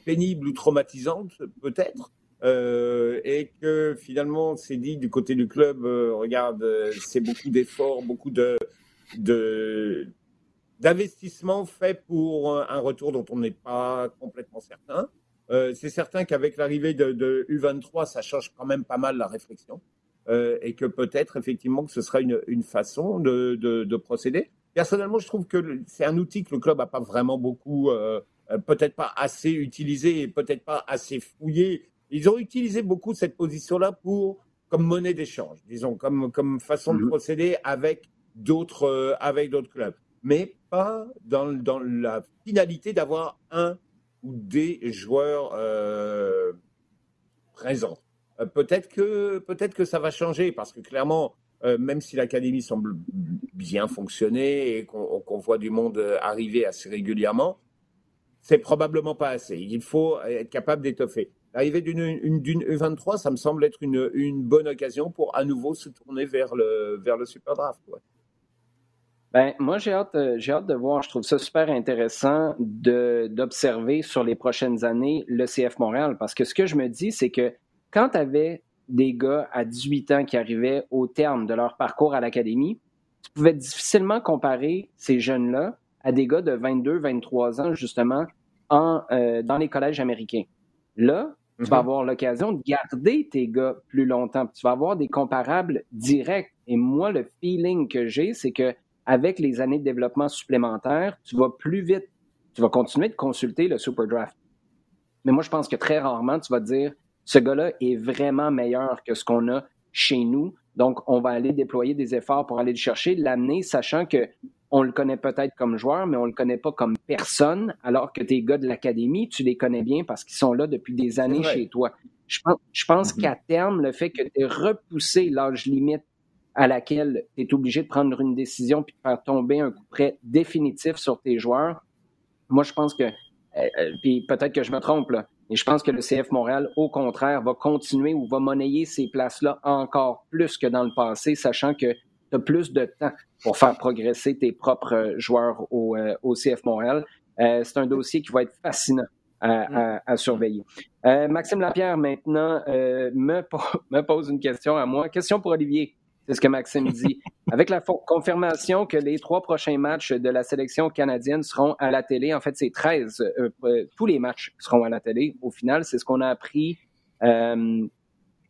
pénible ou traumatisante? Peut-être. et que finalement, c'est dit du côté du club, regarde, c'est beaucoup d'efforts, beaucoup de, de d'investissement fait pour un retour dont on n'est pas complètement certain. c'est certain qu'avec l'arrivée de, de, U23, ça change quand même pas mal la réflexion. Euh, et que peut-être effectivement que ce sera une, une façon de, de, de, procéder. Personnellement, je trouve que c'est un outil que le club n'a pas vraiment beaucoup, euh, euh, peut-être pas assez utilisé et peut-être pas assez fouillé. Ils ont utilisé beaucoup cette position-là pour comme monnaie d'échange, disons, comme, comme façon de mhm. procéder avec d'autres avec d'autres clubs, mais pas dans, dans la finalité d'avoir un ou des joueurs présents. Euh, peut-être que peut-être que ça va changer parce que clairement, euh, même si l'académie semble bien fonctionner et qu'on voit du monde arriver assez régulièrement, c'est probablement pas assez. Il faut être capable d'étoffer. L'arrivée d'une d'une U23, ça me semble être une, une bonne occasion pour à nouveau se tourner vers le vers le super draft. Ben, moi, j'ai hâte, j'ai hâte de voir. Je trouve ça super intéressant d'observer sur les prochaines années le CF Montréal parce que ce que je me dis, c'est que quand tu avais des gars à 18 ans qui arrivaient au terme de leur parcours à l'académie, tu pouvais difficilement comparer ces jeunes-là à des gars de 22, 23 ans, justement, en, dans les collèges américains. Là, tu vas mhm. avoir l'occasion de garder tes gars plus longtemps. Tu vas avoir des comparables directs. Et moi, le feeling que j'ai, c'est que avec les années de développement supplémentaires, tu vas plus vite. Tu vas continuer de consulter le Super Draft. Mais moi, je pense que très rarement, tu vas te dire, ce gars-là est vraiment meilleur que ce qu'on a chez nous. Donc, on va aller déployer des efforts pour aller le chercher, l'amener, sachant que on le connaît peut-être comme joueur, mais on le connaît pas comme personne, alors que tes gars de l'académie, tu les connais bien parce qu'ils sont là depuis des années chez toi. Je pense, je pense mm-hmm. qu'à terme, le fait que tu aies repoussé l'âge limite à laquelle tu es obligé de prendre une décision puis de faire tomber un coup près définitif sur tes joueurs, moi, je pense que, euh, euh, puis peut-être que je me trompe, là, mais je pense que le CF Montréal, au contraire, va continuer ou va monnayer ces places-là encore plus que dans le passé, sachant que tu as plus de temps pour faire progresser tes propres euh, joueurs au, euh, au CF Montréal. Euh, c'est un dossier qui va être fascinant à, à, surveiller. Maxime Lapierre, maintenant, me, me pose une question à moi. Question pour Olivier. C'est ce que Maxime dit. Avec la confirmation que les trois prochains matchs de la sélection canadienne seront à la télé, en fait, c'est 13, tous les matchs seront à la télé. Au final, c'est ce qu'on a appris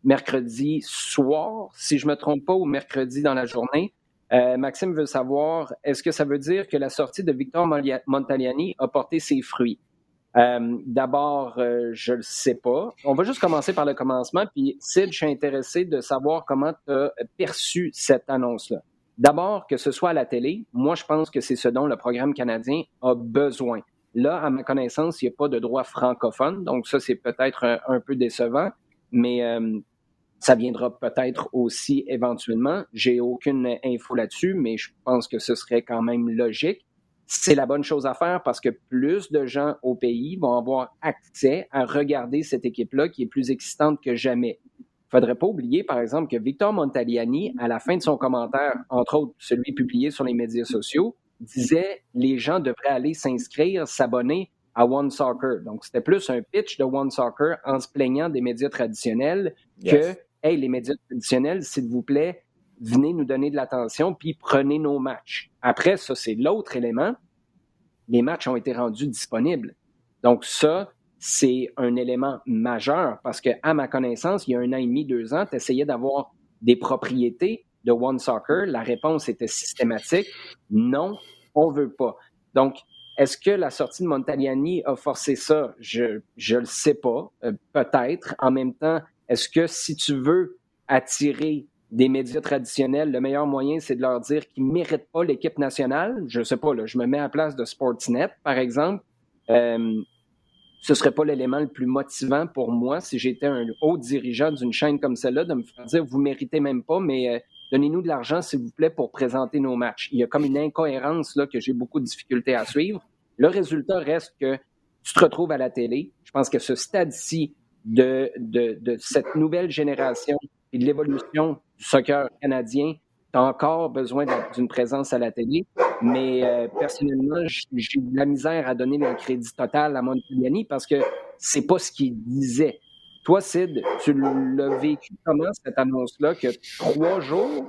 mercredi soir, si je me trompe pas, ou mercredi dans la journée. Euh, Maxime veut savoir, est-ce que ça veut dire que la sortie de Victor Montagliani a porté ses fruits? Euh, d'abord, euh, je ne sais pas. On va juste commencer par le commencement. Puis, Sid, je suis intéressé de savoir comment tu as perçu cette annonce-là. D'abord, que ce soit à la télé, moi, je pense que c'est ce dont le programme canadien a besoin. Là, à ma connaissance, il n'y a pas de droit francophone, donc ça, c'est peut-être un, peu décevant. Mais ça viendra peut-être aussi éventuellement. J'ai aucune info là-dessus, mais je pense que ce serait quand même logique. C'est la bonne chose à faire parce que plus de gens au pays vont avoir accès à regarder cette équipe-là qui est plus excitante que jamais. Il faudrait pas oublier, par exemple, que Victor Montagliani, à la fin de son commentaire, entre autres celui publié sur les médias sociaux, disait les gens devraient aller s'inscrire, s'abonner à One Soccer. Donc, c'était plus un pitch de One Soccer en se plaignant des médias traditionnels que Hey, les médias traditionnels, s'il vous plaît, venez nous donner de l'attention, puis prenez nos matchs. Après, ça, c'est l'autre élément. Les matchs ont été rendus disponibles. Donc, ça, c'est un élément majeur parce que, à ma connaissance, il y a un an et demi, deux ans, tu essayais d'avoir des propriétés de One Soccer. La réponse était systématique. Non, on veut pas. Donc, est-ce que la sortie de Montagliani a forcé ça? Je ne le sais pas. Euh, peut-être. En même temps, est-ce que si tu veux attirer des médias traditionnels, le meilleur moyen, c'est de leur dire qu'ils ne méritent pas l'équipe nationale? Je ne sais pas, là, je me mets à la place de Sportsnet, par exemple. Euh, ce ne serait pas l'élément le plus motivant pour moi si j'étais un haut dirigeant d'une chaîne comme celle-là, de me faire dire vous méritez même pas, mais euh, donnez-nous de l'argent, s'il vous plaît, pour présenter nos matchs. Il y a comme une incohérence là que j'ai beaucoup de difficultés à suivre. Le résultat reste que tu te retrouves à la télé. Je pense que ce stade-ci, de, de, de cette nouvelle génération et de l'évolution du soccer canadien, tu as encore besoin d'une présence à la télé. Mais euh, personnellement, j'ai de la misère à donner le crédit total à Montagliani parce que c'est pas ce qu'il disait. Toi, Sid, tu l'as vécu comment cette annonce-là que trois jours,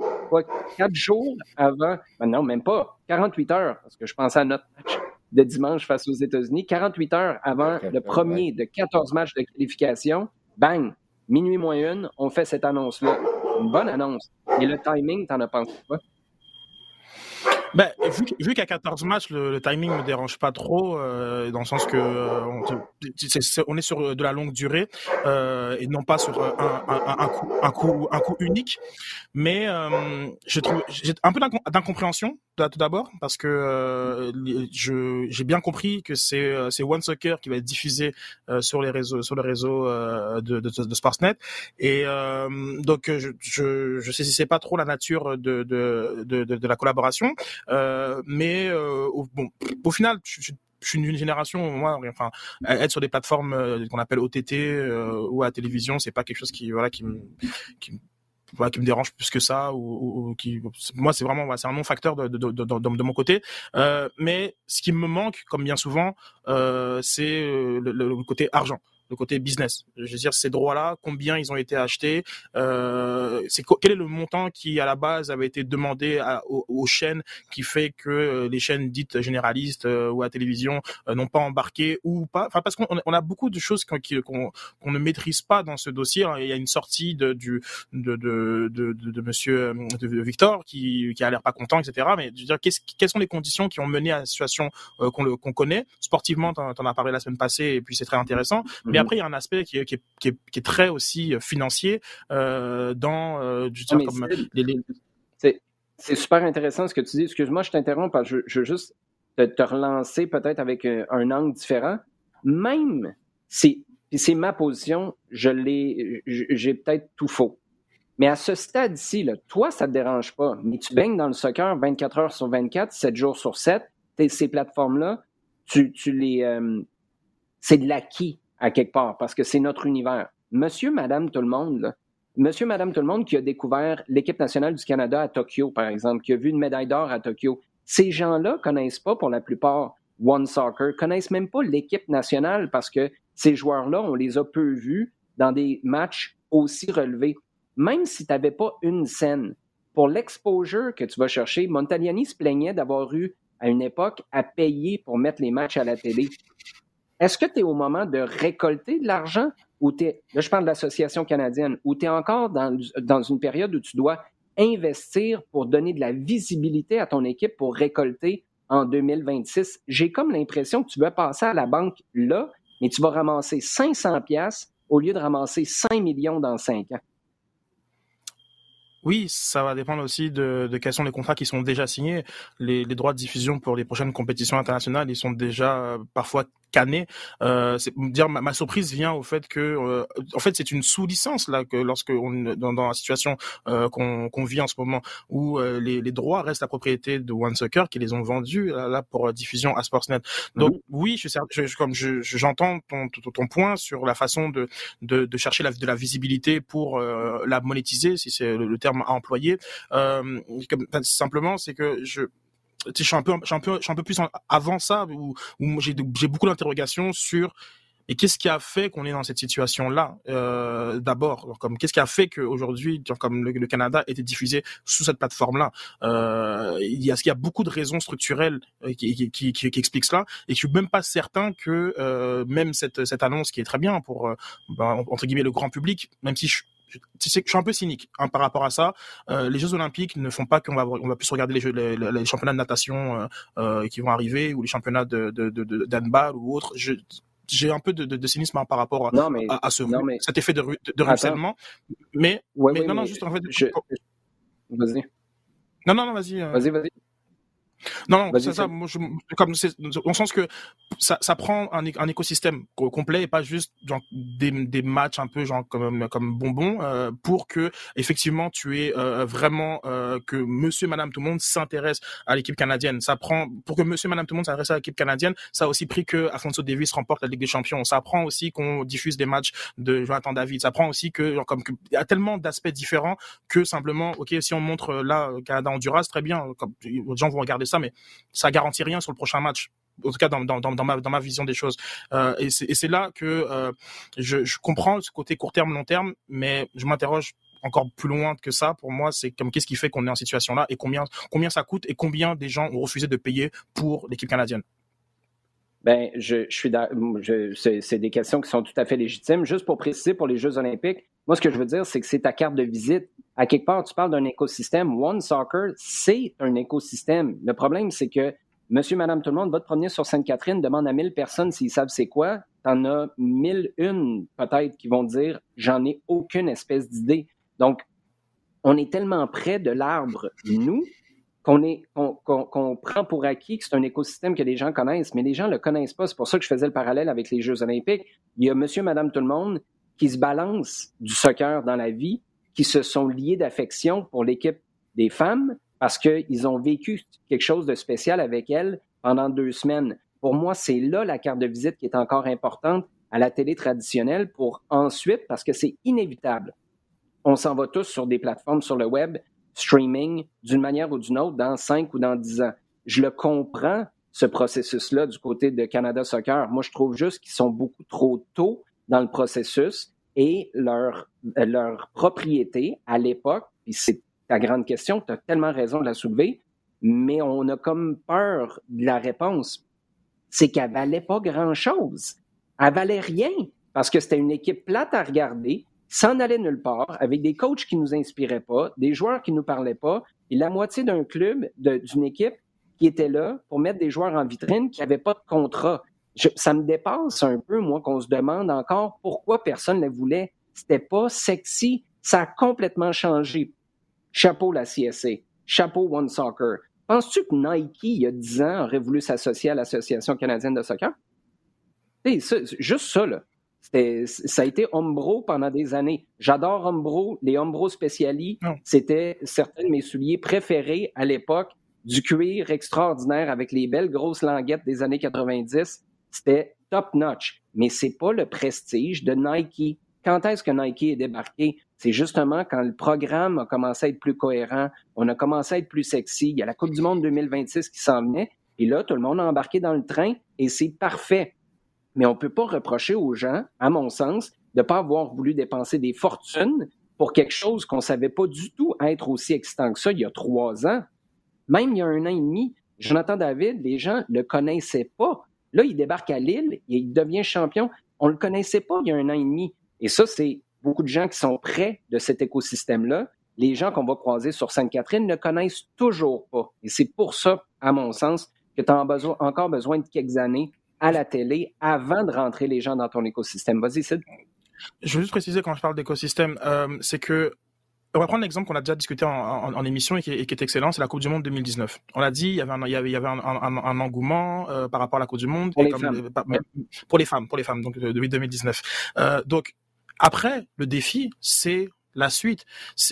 quatre jours avant, ben non, même pas, 48 heures, parce que je pensais à notre match de dimanche face aux États-Unis, 48 heures avant le premier de 14 matchs de qualification, bang, minuit moins une, on fait cette annonce-là. Une bonne annonce. Et le timing, t'en as pensé quoi? Ben, vu, qu'à 14 matchs, le, le, timing me dérange pas trop, euh, dans le sens que euh, on, est, on, est, sur de la longue durée euh, et non pas sur un, un, un, coup, un, coup, un coup unique. Mais euh, je j'ai un peu d'incompréhension tout d'abord parce que euh, je j'ai bien compris que c'est euh, One Soccer qui va être diffusé sur les réseaux sur le réseau de, de, de, Sportsnet et donc je je je sais pas trop la nature de de de, de la collaboration euh, mais euh, au, bon, au final, je, je suis une génération, moi, enfin, être sur des plateformes euh, qu'on appelle OTT ou à la télévision, c'est pas quelque chose qui, voilà, qui me, qui, voilà, qui me dérange plus que ça ou, ou qui moi c'est vraiment c'est un non facteur de, de, de, de, mon côté. Euh, mais ce qui me manque comme bien souvent euh, c'est le, le, côté argent le côté business. Je veux dire, ces droits-là, combien ils ont été achetés, euh, c'est quel est le montant qui à la base avait été demandé aux, chaînes qui fait que euh, les chaînes dites généralistes euh, ou à télévision euh, n'ont pas embarqué ou pas? Enfin, parce qu'on on a beaucoup de choses qu'on ne maîtrise pas dans ce dossier. Il y a une sortie de de de de, de, Monsieur Victor qui qui a l'air pas content, etc. Mais je veux dire, quelles sont les conditions qui ont mené à la situation qu'on connaît? Sportivement T'en en as parlé la semaine passée et puis c'est très intéressant. Après, il y a un aspect qui est, qui est, qui est, qui est très aussi financier euh, dans euh, je veux dire, comme les, les, c'est super intéressant ce que tu dis. Excuse-moi, je t'interromps parce que je, veux juste te, relancer peut-être avec un, angle différent. Même si c'est ma position, je l'ai, j'ai peut-être tout faux. Mais à ce stade-ci, toi, ça te dérange pas. Mais tu baignes dans le soccer 24 heures sur 24, 7 jours sur 7. Ces plateformes-là, tu, tu les, euh, c'est de l'acquis à quelque part parce que c'est notre univers. Monsieur, madame, tout le monde, monsieur, madame, tout le monde qui a découvert l'équipe nationale du Canada à Tokyo, par exemple, qui a vu une médaille d'or à Tokyo, ces gens-là connaissent pas pour la plupart One Soccer, connaissent même pas l'équipe nationale parce que ces joueurs-là, on les a peu vus dans des matchs aussi relevés. Même si tu n'avais pas une scène, pour l'exposure que tu vas chercher, Montagliani se plaignait d'avoir eu à une époque à payer pour mettre les matchs à la télé. Est-ce que tu es au moment de récolter de l'argent ou tu es, là je parle de l'association canadienne, ou tu es encore dans, dans une période où tu dois investir pour donner de la visibilité à ton équipe pour récolter en 2026? J'ai comme l'impression que tu veux passer à la banque là, mais tu vas ramasser 500 pièces au lieu de ramasser 5 millions dans 5 ans. Oui, ça va dépendre aussi de, de, quels sont les contrats qui sont déjà signés. Les, les, droits de diffusion pour les prochaines compétitions internationales, ils sont déjà euh, parfois canné. Euh, dire ma, ma, surprise vient au fait que, euh, en fait, c'est une sous-licence là que lorsque on dans, dans la situation euh, qu'on vit en ce moment où euh, les, les, droits restent la propriété de One Soccer qui les ont vendus là, pour diffusion à Sportsnet. Donc mhm. oui, je, je, comme j'entends ton, ton, ton, point sur la façon de de, de chercher la, de la visibilité pour la monétiser, si c'est le, terme à employer. Comme, simplement, c'est que je je suis un peu, je un peu, je suis un peu plus avant ça où, où j'ai beaucoup d'interrogations sur et qu'est-ce qui a fait qu'on est dans cette situation-là euh, D'abord, comme qu'est-ce qui a fait qu'aujourd'hui, comme le, Canada était diffusé sous cette plateforme-là? Euh, Il y a, qu'il y a beaucoup de raisons structurelles euh, qui, qui, qui, qui, expliquent cela, et je suis même pas certain que euh, même cette, cette annonce qui est très bien pour euh, ben, entre guillemets le grand public, même si je je suis un peu cynique hein, par rapport à ça. Euh, les Jeux Olympiques ne font pas qu'on va on va plus regarder les, jeux, les, championnats de natation euh, euh, qui vont arriver ou les championnats de de, ou autres. j'ai un peu de, de, cynisme hein, par rapport à, à, ce cet effet de, de, ruissellement. Mais, mais non, non, juste en fait. Vas-y. Non, non, non, vas-y. Vas-y, vas-y. Non, non, c'est ça. Moi, je, comme dans sens que ça, ça prend un, un écosystème complet et pas juste genre, des, des matchs un peu genre comme comme bonbons euh, pour que effectivement tu aies euh, vraiment euh, que Monsieur, Madame, tout le monde s'intéresse à l'équipe canadienne. Ça prend pour que Monsieur, Madame, tout le monde s'intéresse à l'équipe canadienne. Ça a aussi pris que Afonso Davis remporte la Ligue des Champions. Ça prend aussi qu'on diffuse des matchs de Jonathan David. Ça prend aussi que genre, comme il y a tellement d'aspects différents que simplement ok si on montre là Canada Honduras très bien comme les gens vont regarder ça, mais ça garantit rien sur le prochain match. En tout cas, dans, dans, dans, ma, dans ma vision des choses. Euh, et c'est là que euh, je, je comprends ce côté court terme, long terme, mais je m'interroge encore plus loin que ça. Pour moi, c'est comme qu'est-ce qui fait qu'on est en situation là et combien combien ça coûte et combien des gens ont refusé de payer pour l'équipe canadienne? Ben, je, je suis, c'est des questions qui sont tout à fait légitimes. Juste pour préciser pour les Jeux Olympiques, moi, ce que je veux dire, c'est que c'est ta carte de visite. À quelque part, tu parles d'un écosystème. One Soccer, c'est un écosystème. Le problème, c'est que Monsieur, Madame, tout le monde va te promener sur Sainte-Catherine, demande à mille personnes s'ils savent c'est quoi. T'en as mille une, peut-être, qui vont dire, j'en ai aucune espèce d'idée. Donc, on est tellement près de l'arbre, nous, qu'on prend pour acquis que c'est un écosystème que les gens connaissent, mais les gens ne le connaissent pas. C'est pour ça que je faisais le parallèle avec les Jeux olympiques. Il y a monsieur, madame, tout le monde qui se balancent du soccer dans la vie, qui se sont liés d'affection pour l'équipe des femmes parce qu'ils ont vécu quelque chose de spécial avec elles pendant deux semaines. Pour moi, c'est là la carte de visite qui est encore importante à la télé traditionnelle pour ensuite, parce que c'est inévitable, on s'en va tous sur des plateformes sur le web streaming d'une manière ou d'une autre dans cinq ou dans dix ans. Je le comprends, ce processus-là, du côté de Canada Soccer. Moi, je trouve juste qu'ils sont beaucoup trop tôt dans le processus et leur, leur propriété à l'époque, puis c'est ta grande question, tu as tellement raison de la soulever, mais on a comme peur de la réponse. C'est qu'elle valait pas grand-chose. Elle valait rien parce que c'était une équipe plate à regarder, s'en allait nulle part, avec des coachs qui nous inspiraient pas, des joueurs qui nous parlaient pas, et la moitié d'un club, d'une équipe qui était là pour mettre des joueurs en vitrine qui n'avaient pas de contrat. Ça me dépasse un peu, moi, qu'on se demande encore pourquoi personne ne voulait. C'était pas sexy. Ça a complètement changé. Chapeau la CSA. Chapeau One Soccer. Penses-tu que Nike, il y a 10 ans, aurait voulu s'associer à l'Association canadienne de soccer? Ça, juste ça, là. Ça a été Umbro pendant des années. J'adore Umbro. Les Umbro Speciali, c'était certains de mes souliers préférés à l'époque. Du cuir extraordinaire avec les belles grosses languettes des années 90. C'était top notch. Mais c'est pas le prestige de Nike. Quand est-ce que Nike est débarqué? C'est justement quand le programme a commencé à être plus cohérent, on a commencé à être plus sexy. Il y a la Coupe du Monde 2026 qui s'en venait. Et là, tout le monde a embarqué dans le train et c'est parfait. Mais on ne peut pas reprocher aux gens, à mon sens, de ne pas avoir voulu dépenser des fortunes pour quelque chose qu'on ne savait pas du tout être aussi excitant que ça il y a trois ans. Même il y a un an et demi, Jonathan David, les gens ne le connaissaient pas. Là, il débarque à Lille et il devient champion. On ne le connaissait pas il y a un an et demi. Et ça, c'est beaucoup de gens qui sont près de cet écosystème-là. Les gens qu'on va croiser sur Sainte-Catherine ne connaissent toujours pas. Et c'est pour ça, à mon sens, que tu as encore besoin de quelques années à la télé avant de rentrer les gens dans ton écosystème. Vas-y, Sid. Je veux juste préciser quand je parle d'écosystème, euh, c'est que on va prendre l'exemple qu'on a déjà discuté en, émission et qui, est, excellent, c'est la Coupe du Monde 2019. On l'a dit, il y avait un, il y avait, un, engouement euh, par rapport à la Coupe du Monde pour, les, femmes. Euh, pour les femmes, pour les femmes, donc depuis 2019. donc après, le défi, c'est la suite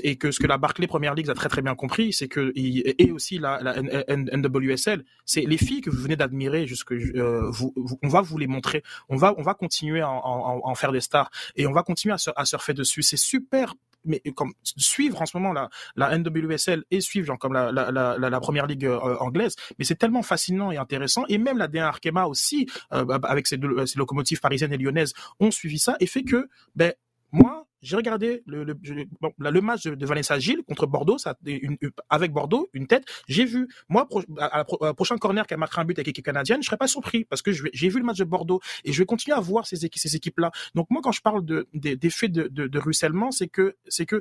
et que ce que la Barclay Première League a très très bien compris, c'est que et aussi la, la NWSL, c'est les filles que vous venez d'admirer jusque euh, vous, on va vous les montrer, on va on va continuer à en, faire des stars et on va continuer à, surfer dessus. C'est super mais comme suivre en ce moment la, la NWSL et suivre genre comme la, la, la, la première ligue euh, anglaise, mais c'est tellement fascinant et intéressant. Et même la D1 Arkema aussi, euh, avec ses, deux, ses locomotives parisiennes et lyonnaises, ont suivi ça et fait que ben moi j'ai regardé le, le, bon, le match de, Vanessa Gilles contre Bordeaux, ça, une, avec Bordeaux, une tête. J'ai vu, moi, à la, prochaine corner qui a marqué un but avec l'équipe canadienne, je serais pas surpris parce que j'ai vu le match de Bordeaux et je vais continuer à voir ces, ces équipes-là. Donc moi, quand je parle de, d'effets de, de, de ruissellement, c'est que, c'est que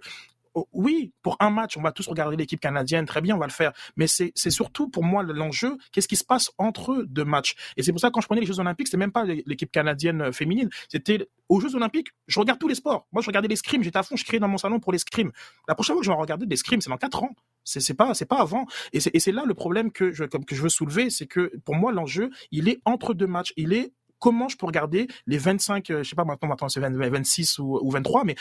oui, pour un match, on va tous regarder l'équipe canadienne, très bien, on va le faire. Mais c'est surtout pour moi l'enjeu, qu'est-ce qui se passe entre deux matchs. Et c'est pour ça que quand je prenais les Jeux Olympiques, c'est même pas l'équipe canadienne euh, féminine, c'était aux Jeux Olympiques, je regarde tous les sports. Moi, je regardais les scrims, j'étais à fond, je criais dans mon salon pour les scrims. La prochaine fois que je vais regarder des scrims, c'est dans quatre ans. C'est pas, c'est pas avant. Et c'est là le problème que je, que je veux soulever, c'est que pour moi, l'enjeu, il est entre deux matchs. Il est comment je peux regarder les 25, euh, je sais pas maintenant, maintenant c'est 26 ou, ou 23, mais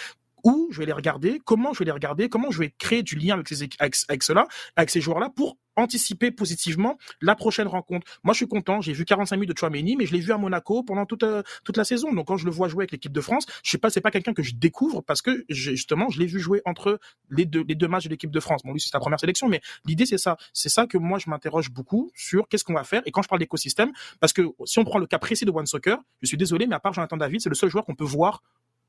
où je vais les regarder, comment je vais les regarder, comment je vais créer du lien avec, ces, avec, cela, avec ces joueurs-là pour anticiper positivement la prochaine rencontre. Moi, je suis content. J'ai vu 45 minutes de Chouameni, mais je l'ai vu à Monaco pendant toute euh, toute la saison. Donc, quand je le vois jouer avec l'équipe de France, je sais pas, c'est pas quelqu'un que je découvre parce que justement, je l'ai vu jouer entre les deux les deux matchs de l'équipe de France. Bon, lui, c'est sa première sélection, mais l'idée c'est ça. C'est ça que moi, je m'interroge beaucoup sur qu'est-ce qu'on va faire. Et quand je parle d'écosystème, parce que si on prend le cas précis de One Soccer, je suis désolé, mais à part Jonathan David, c'est le seul joueur qu'on peut voir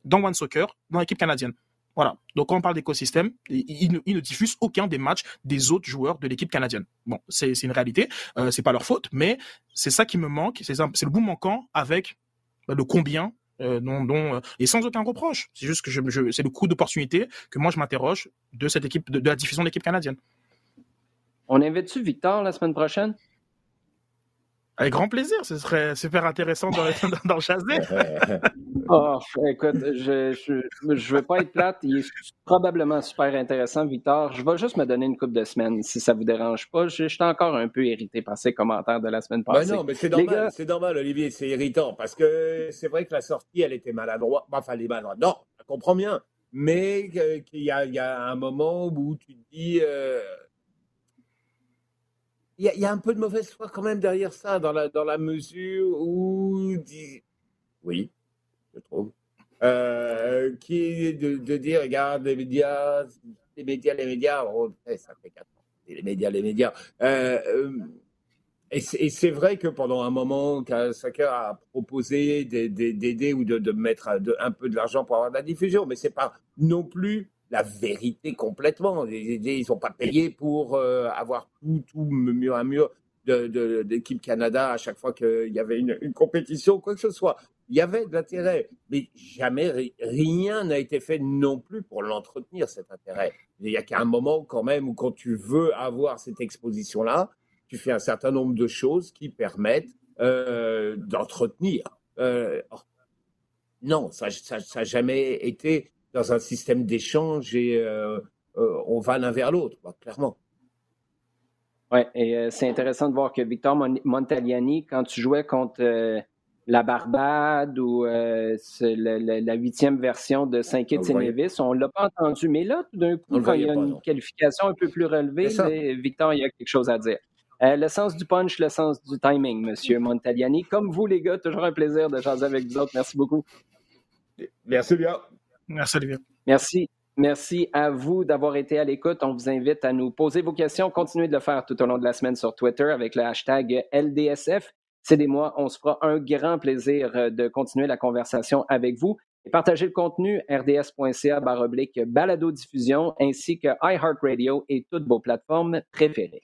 dans One Soccer, dans l'équipe canadienne. Voilà. Donc, quand on parle d'écosystème, ils, ne diffusent aucun des matchs des autres joueurs de l'équipe canadienne. Bon, c'est une réalité. Euh, c'est pas leur faute, mais c'est ça qui me manque. C'est le bout manquant avec bah, le combien euh, euh, et sans aucun reproche. C'est juste que c'est le coup d'opportunité que moi je m'interroge de cette équipe, de, la diffusion de l'équipe canadienne. On invite-tu Victor la semaine prochaine? Avec grand plaisir, ce serait super intéressant dans, dans, le chasser. oh, écoute, je, je, je veux pas être plate. Il est probablement super intéressant, Victor. Je vais juste me donner une coupe de semaines, si ça vous dérange pas. Je, suis encore un peu irrité par ces commentaires de la semaine ben passée. non, mais c'est normal, c'est normal, Olivier, c'est irritant parce que c'est vrai que la sortie, elle était maladroite. Enfin, elle est maladroite. Non, je comprends bien. Mais qu'il y, y, a un moment où tu te dis. Euh il y, a un peu de mauvaise foi quand même derrière ça, dans la, dans la mesure où, oui, je trouve, euh, qui est de, dire, regarde, les médias, les médias, les médias, oh, ça fait quatre ans, les médias, les médias. Euh, euh, Et c'est vrai que pendant un moment, Kawasaka a proposé d'aider ou de, mettre un peu de l'argent pour avoir de la diffusion, mais c'est pas non plus la vérité complètement. Ils n'ont pas payé pour euh, avoir tout, tout mur à mur d'équipe Canada à chaque fois qu'il y avait une, une, compétition, quoi que ce soit. Il y avait de l'intérêt, mais jamais rien n'a été fait non plus pour l'entretenir, cet intérêt. Il n'y a qu'un moment quand même où quand tu veux avoir cette exposition-là, tu fais un certain nombre de choses qui permettent euh, d'entretenir. Euh, non, ça n'a jamais été dans un système d'échange et euh, on va l'un vers l'autre, clairement. Oui, et c'est intéressant de voir que Victor Montagliani, quand tu jouais contre la Barbade ou la huitième version de Saint-Kitts et Nevis, on ne l'a pas entendu. Mais là, tout d'un coup, quand il y a une qualification un peu plus relevée, Victor, il y a quelque chose à dire. Euh, le sens du punch, le sens du timing, Monsieur Montagliani. Comme vous, les gars, toujours un plaisir de jaser avec vous autres. Merci beaucoup. Merci bien. Merci. Merci. À vous d'avoir été à l'écoute. On vous invite à nous poser vos questions. Continuez de le faire tout au long de la semaine sur Twitter avec le hashtag LDSF. C'est des mois. On se fera un grand plaisir euh, de continuer la conversation avec vous. Et partagez le contenu rds.ca balado diffusion ainsi que iHeartRadio et toutes vos plateformes préférées.